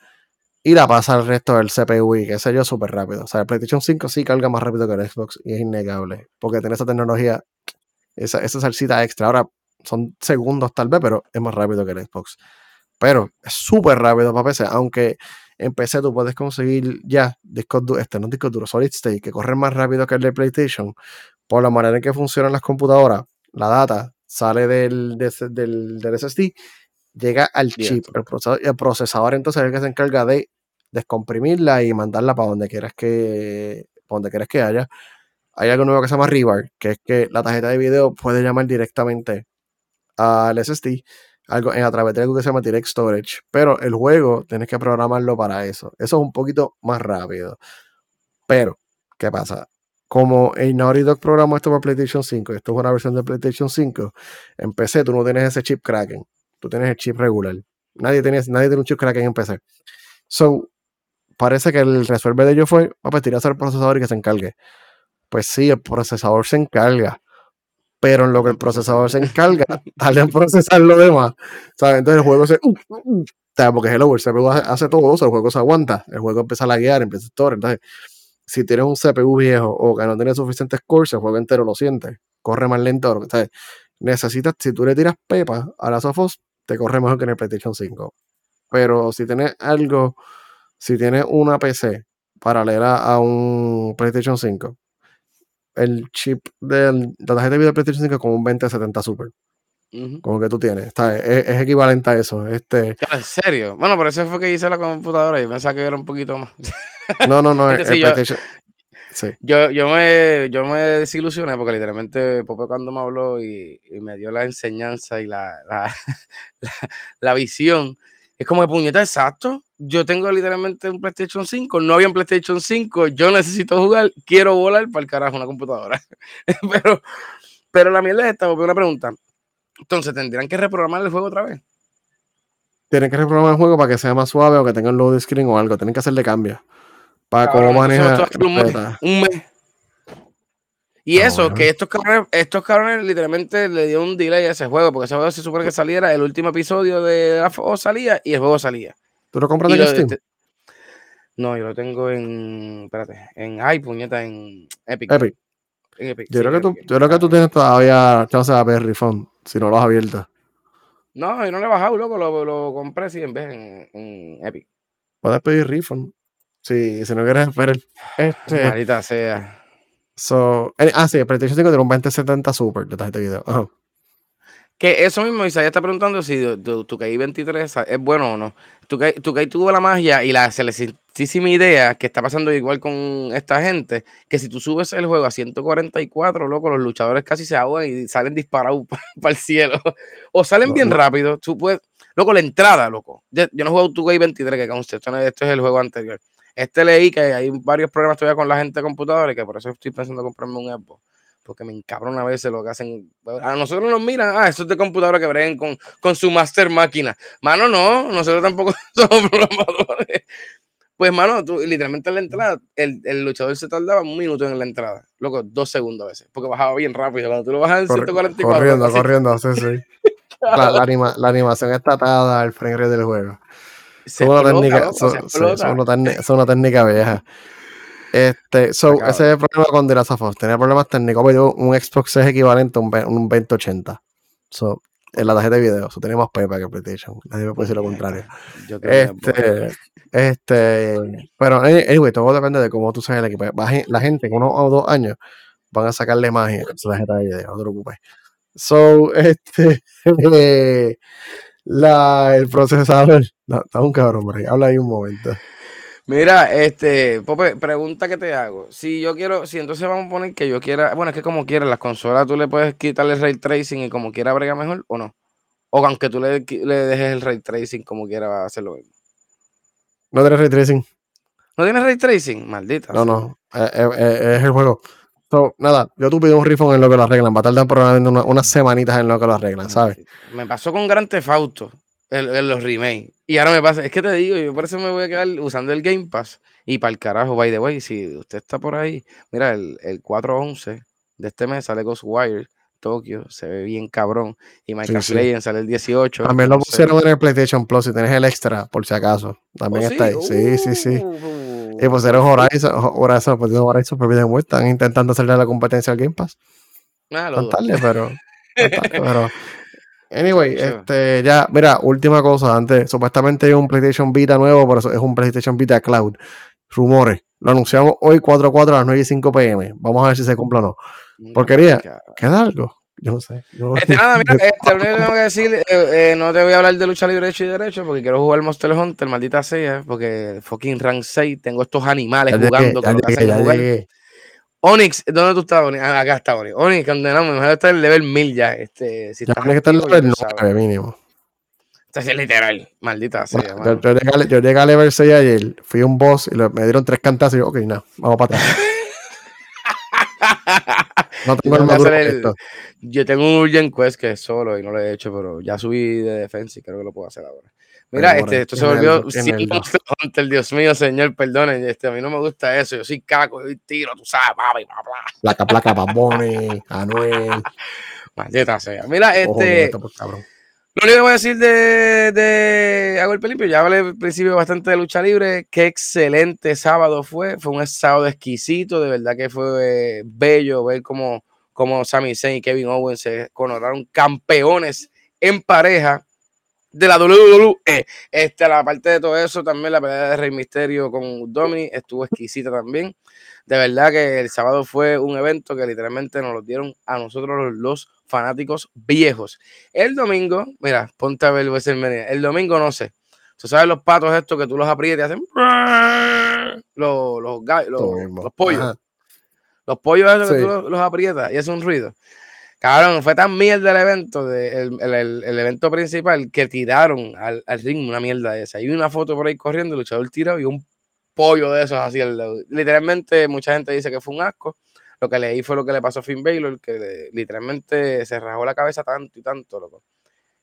y la pasa al resto del CPU y qué sé yo súper rápido. O sea, el PlayStation 5 sí carga más rápido que el Xbox y es innegable porque tiene esa tecnología, esa, esa salsita extra. Ahora son segundos tal vez, pero es más rápido que el Xbox. Pero es súper rápido para PC, aunque en PC tú puedes conseguir ya discos duros, este no discos duros, solid state, que corren más rápido que el de PlayStation, por la manera en que funcionan las computadoras, la data sale del, del, del SSD, llega al chip, el procesador, el procesador entonces es el que se encarga de descomprimirla y mandarla para donde quieras que, donde quieras que haya. hay algo nuevo que se llama Rebar, que es que la tarjeta de video puede llamar directamente al SSD algo a través de algo que se llama Direct Storage, pero el juego tienes que programarlo para eso. Eso es un poquito más rápido. Pero, ¿qué pasa? Como el Naughty Dog programó esto para PlayStation 5, esto es una versión de PlayStation 5, en PC tú no tienes ese chip Kraken, tú tienes el chip regular. Nadie tiene, nadie tiene un chip Kraken en PC. So, parece que el resuelve de ello fue, a pues al procesador y que se encargue. Pues sí, el procesador se encarga, pero en lo que el procesador se encarga, *laughs* darle a procesar lo demás. ¿sabes? Entonces el juego se. Uh, uh, uh, porque Hello, el CPU hace todo eso, el juego se aguanta, el juego empieza a laguear, empieza a estar. Entonces, si tienes un CPU viejo o que no tiene suficientes cores, el juego entero lo siente, corre más lento. ¿sabes? Necesitas, si tú le tiras pepa a la Sofos, te corre mejor que en el PlayStation 5. Pero si tienes algo, si tienes una PC paralela a un PlayStation 5, el chip de la tarjeta de video de PlayStation 5 como un 2070 Super. Como que tú tienes. Está, es, equivalente a eso. Este... ¿En serio? Bueno, por eso fue que hice la computadora y pensaba que era un poquito más. *laughs* No, no, no. *laughs* el sí. yo, yo, me, yo me desilusioné porque literalmente Pope cuando me habló y, y me dio la enseñanza y la, la, *laughs* la, visión, es como de puñeta exacto. Yo tengo literalmente un PlayStation 5, no había un PlayStation 5, yo necesito jugar, quiero volar para el carajo una computadora. *laughs* pero, pero la mierda es esta, una pregunta. Entonces, ¿tendrían que reprogramar el juego otra vez? Tienen que reprogramar el juego para que sea más suave o que tenga un load screen o algo. Tienen que hacerle cambios. Para cómo manejar. Un mes. Y eso, que estos cabrones, estos cabrones literalmente le dio un delay a ese juego, porque ese juego se supone que saliera, el último episodio de la o salía y el juego salía. ¿Tú lo compras en Steam? No, yo lo tengo en. Espérate, en ay, puñeta, en Epic. Epic. yo, creo que tú, yo creo que tú tienes todavía chance de ver refund si no lo has abierto. No, yo no le he bajado, loco, lo, lo compré sí en vez en, en Epic. Puedes pedir refund. Sí, si no quieres esperar. Este, Marita sea. So, eh, ah, sí, el PlayStation 5 tiene un 2070 Super de tarjeta de video. Que eso mismo, Isaías está preguntando si tu, tu, 23 es bueno o no. Tu, tu tuvo la magia y la excelentísima idea que está pasando igual con esta gente, que si tú subes el juego a 144, loco, los luchadores casi se ahogan y salen disparados *laughs* para el cielo. O salen bien rápido. Tú puedes, loco, la entrada, loco. Yo, no juego tu 23, que conste, esto es el juego anterior. Este leí que hay varios problemas todavía con la gente de computadores, que por eso estoy pensando en comprarme un Xbox. Porque me encabrona a veces lo que hacen. A nosotros nos miran, ah, eso es de computadora que breguen con, con su master máquina. Mano, no, nosotros tampoco *laughs* somos programadores. Pues, mano, tú, literalmente en la entrada, el, el, luchador se tardaba un minuto en la entrada. Loco, dos segundos a veces, porque bajaba bien rápido. Cuando tú lo bajas en 144. Corriendo, corriendo, sí, sí. *laughs* la, la, anima, la, animación está atada al frame rate del juego son, una técnica, son, una técnica vieja. Este, so, ese es el problema con The Last of Us. Tenía problemas técnicos. Pero un Xbox es equivalente a un, un 2080. So, en la tarjeta de video. So, tenemos pepa que PlayStation. Nadie me puede decir lo contrario. Este, este, pero anyway, todo depende de cómo tú sabes el equipo. La gente con uno o dos años van a sacarle magia a su tarjeta de video. No te preocupes. So, *laughs* este, eh, la, el procesador. *laughs* está un cabrón, hombre. Habla ahí un momento. Mira, este, Pope, pregunta que te hago. Si yo quiero, si entonces vamos a poner que yo quiera, bueno, es que como quieras, las consolas tú le puedes quitarle el ray tracing y como quiera brega mejor o no. O aunque tú le, le dejes el ray tracing como quiera va a hacer lo mismo. No tienes ray tracing. ¿No tienes ray tracing? Maldita. No, no. Eh, eh, eh, es el juego. So, nada, yo tuve un refund en lo que lo arreglan. Va a tardar probablemente unas semanitas en lo que lo arreglan, ¿sabes? Me pasó con Grand Theft Auto en, los remakes. Y ahora me pasa, es que te digo, yo por eso me voy a quedar usando el Game Pass. Y para el carajo, by the way, si usted está por ahí, mira, el, el 411 de este mes sale Ghostwire Tokio, se ve bien cabrón. Y Minecraft sí, sale el 18. También lo pusieron en el PlayStation Plus, si tienes el extra, por si acaso. También ¿Oh, está ahí. Sí, sí, sí. Uh. Y pues eres Horizon, Horizon, pues Horizon Forbidden Están intentando hacerle la competencia al Game Pass. Ah, Contarle, pero, *laughs* pero. Anyway, este, ya, mira, última cosa, antes, supuestamente hay un PlayStation Vita nuevo, pero es un PlayStation Vita Cloud. Rumores. Lo anunciamos hoy 4 a las 9 y 5 pm. Vamos a ver si se cumple o no. Porquería. ¿Queda algo? Yo no sé. Este, nada, mira, este, lo único que tengo que decir, eh, eh, no te voy a hablar de lucha libre hecho y derecho porque quiero jugar Monster Hunter, maldita sea, porque fucking rank 6, tengo estos animales jugando. que Onyx, ¿dónde tú estás, Onyx? Ah, acá está Onyx. Onyx, condenamos, mejor está en el level 1000 ya. Este, si Ya estás que estar en el ya level tú sabes. 9 mínimo. Esto es literal, maldita sea. Yo, mano. yo llegué, a- yo llegué a level 6 ayer, fui a un boss y me dieron tres cantazos y yo, ok, no, vamos para atrás. *laughs* No tengo armadura el-. Yo tengo un Urgent Quest que es solo y no lo he hecho, pero ya subí de defensa y creo que lo puedo hacer ahora. Mira, este, esto se volvió el Hunter, Dios mío, señor, perdonen, este, a mí no me gusta eso, yo soy caco, yo soy tiro, tú sabes, papi, bla, bla. Placa, placa, Babone, Anuel. *laughs* Maldita sea. Mira, este, pues. Lo único que voy a decir de, de A Golpe Limpio, ya hablé al principio bastante de lucha libre. Qué excelente sábado fue. Fue un sábado exquisito. De verdad que fue eh, bello ver cómo, cómo Sami Zayn y Kevin Owens se coronaron campeones en pareja de la WWE. Este, la parte de todo eso, también la pelea de Rey Misterio con Dominic estuvo exquisita también. De verdad que el sábado fue un evento que literalmente nos lo dieron a nosotros los fanáticos viejos. El domingo, mira, ponte a ver WrestleMania. El domingo no sé. Tú sabes los patos estos que tú los aprietas y hacen los, los, los, los pollos. Ajá. Los pollos esos que tú los, los aprietas y hace un ruido. Cabrón, fue tan mierda el evento, de, el, el- el- el evento principal, que tiraron al, al ring una mierda de esa. Hay una foto por ahí corriendo, el luchador tirado y un pollo de esos así. Literalmente, mucha gente dice que fue un asco. Lo que leí fue lo que le pasó a Finn Balor, que literalmente se rajó la cabeza tanto y tanto, loco.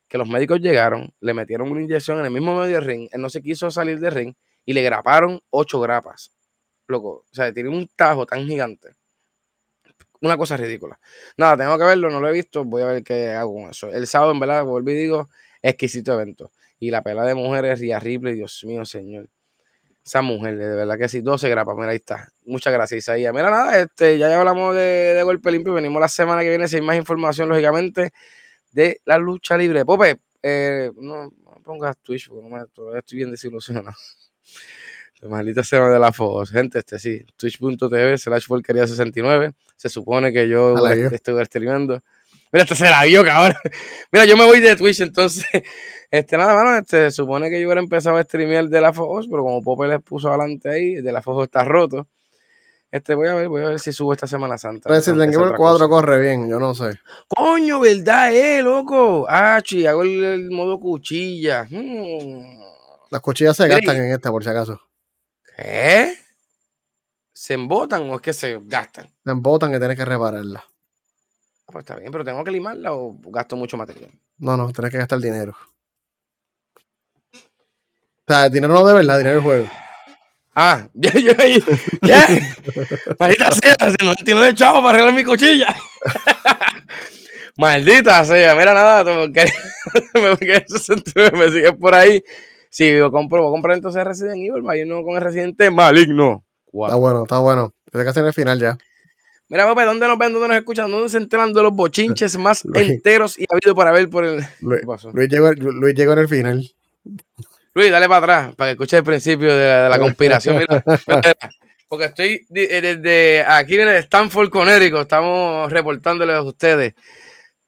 Que los médicos llegaron, le metieron una inyección en el mismo medio del ring, él no se quiso salir del ring y le graparon ocho grapas. Loco, o sea, tiene un tajo tan gigante. Una cosa ridícula. Nada, tengo que verlo, no lo he visto, voy a ver qué hago con eso. El sábado, en verdad, vuelvo y digo, exquisito evento. Y la pelea de mujeres, Ria Ripley, Dios mío, señor. Esa mujer, de verdad que sí, 12 grapas, mira, ahí está. Muchas gracias, Isaías. Mira, nada, este, ya hablamos de, de golpe limpio, venimos la semana que viene sin más información, lógicamente, de la lucha libre. Pope, eh, no, no pongas Twitch, porque no me, todavía estoy bien desilusionado. *laughs* Maldita sea de la Fox. Gente, este sí, twitch.tv slash porquería 69. Se supone que yo estoy streamando. Mira, este se la vio, cabrón. *laughs* Mira, yo me voy de Twitch, entonces, *laughs* este, nada, mano, este, se supone que yo hubiera empezado a streamear de la Fox, pero como Pope les puso adelante ahí, de la Fox está roto. Este, voy a ver, voy a ver si subo esta Semana Santa. Pero si el aunque sea Game otra 4 cosa. corre bien, yo no sé. Coño, ¿verdad, eh, loco? Ah, chi, hago el, el modo cuchilla. Hmm. Las cuchillas se gastan y- en esta, por si acaso. ¿Qué? ¿Se embotan o es que se gastan? Se embotan que tienes que repararla. Pues está bien, pero tengo que limarla o gasto mucho material. No, no, tienes que gastar dinero. O sea, el dinero no de verdad, dinero del juego. Ah, *laughs* ya, yo ahí. ¿Qué? Maldita sea, se no tiene de chavo para arreglar mi cuchilla. *laughs* Maldita sea, mira nada, tú, que *laughs* me quedé 69, me sigues por ahí. Si yo compro, voy a comprar entonces Resident Evil, va a irnos con el Residente Maligno. Está bueno, está bueno. Tienes que hacer el final ya. Mira, papá, ¿dónde nos ven? ¿Dónde nos escuchan? ¿Dónde se enteran de los bochinches más *laughs* Luis. enteros y habido para ver por el. Luis. Luis llegó, Luis llegó en el final. Luis, dale para atrás para que escuche el principio de la, de la conspiración. Mira, *laughs* porque estoy eh, desde aquí en el Stanford, Connecticut, estamos reportándoles a ustedes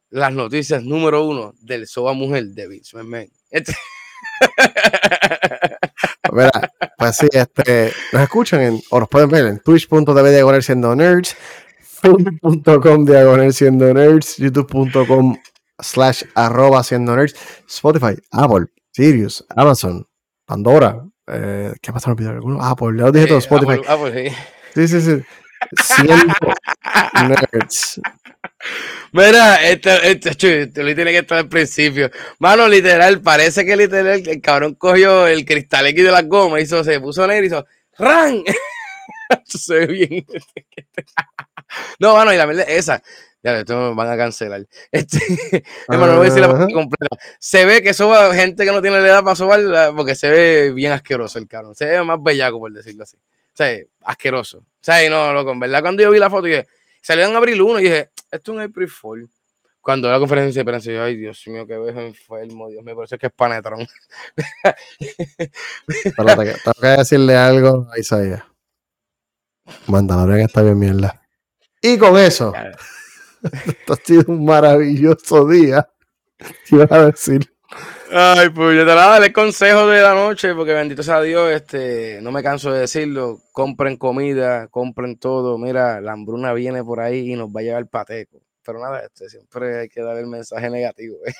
las noticias número uno del Soba Mujer de Vince McMahon. Este- *laughs* Mira, pues sí, este, nos escuchan en, o nos pueden ver en twitch.tv diagonal siendo nerds, facebook.com diagonal siendo nerds, youtube.com slash arroba siendo nerds, Spotify, Apple, Sirius, Amazon, Pandora, eh, ¿qué pasa? No alguno. Apple, ya lo dije todo, eh, Spotify. ah, ah, pues, sí. Sí, sí, sí. Siendo nerds. Mira, este, este, este Luis tiene que estar al principio. Mano, literal, parece que literal el cabrón cogió el cristal X de las gomas, hizo, se puso negro y hizo ¡Ran! *laughs* Se ve bien. No, mano, y la verdad, esa. Ya, esto me van a cancelar. *laughs* Este, hermano, no voy a decir la parte completa. Se ve que soba gente que no tiene la edad para sobar porque se ve bien asqueroso el cabrón. Se ve más bellaco, por decirlo así. O sea, asqueroso. O sea, y no, loco, en verdad, cuando yo vi la foto, dije, salió en abril 1 y dije, esto es un April Fool. Cuando la conferencia de prensa, yo, ay, Dios mío, qué viejo enfermo, Dios mío, es que es panetrón. Que tengo que decirle algo a Isaías. Mandalorian está bien mierda. Y con eso, esto *laughs* ha sido un maravilloso día. *laughs* ¿Qué ibas a decir? Ay, pues yo te la daré el consejo de la noche, porque bendito sea Dios, este, no me canso de decirlo. Compren comida, compren todo. Mira, la hambruna viene por ahí y nos va a llevar pateco. Pero nada, este, siempre hay que dar el mensaje negativo. ¿eh?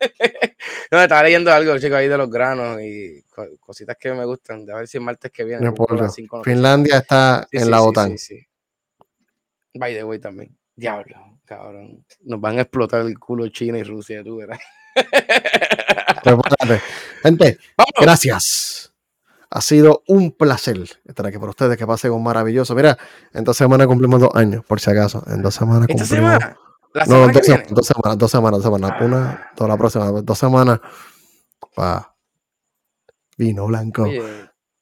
*laughs* no, estaba leyendo algo, chicos, ahí de los granos y cositas que me gustan. De a ver si el martes que viene. Finlandia está en la OTAN. Sí, sí. By the way también. Diablo, cabrón. Nos van a explotar el culo China y Rusia, tú verás. Gente, gracias. Ha sido un placer estar aquí por ustedes. Que pasen un maravilloso. Mira, en dos semanas cumplimos dos años, por si acaso. En dos semanas cumplimos. Semana? no, dos, semanas, dos, semanas, dos semanas, dos semanas, Una, toda la próxima. Dos semanas. Pa. Vino blanco.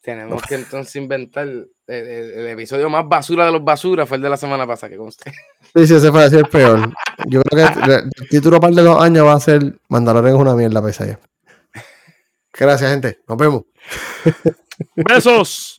tenemos que entonces inventar el, episodio más basura de los basuras fue el de la semana pasada, que conste. Sí, sí, ese fue el peor. Yo creo que el, título par de dos años va a ser Mandalorian es una mierda, pesa Gracias, gente. Nos vemos. Besos.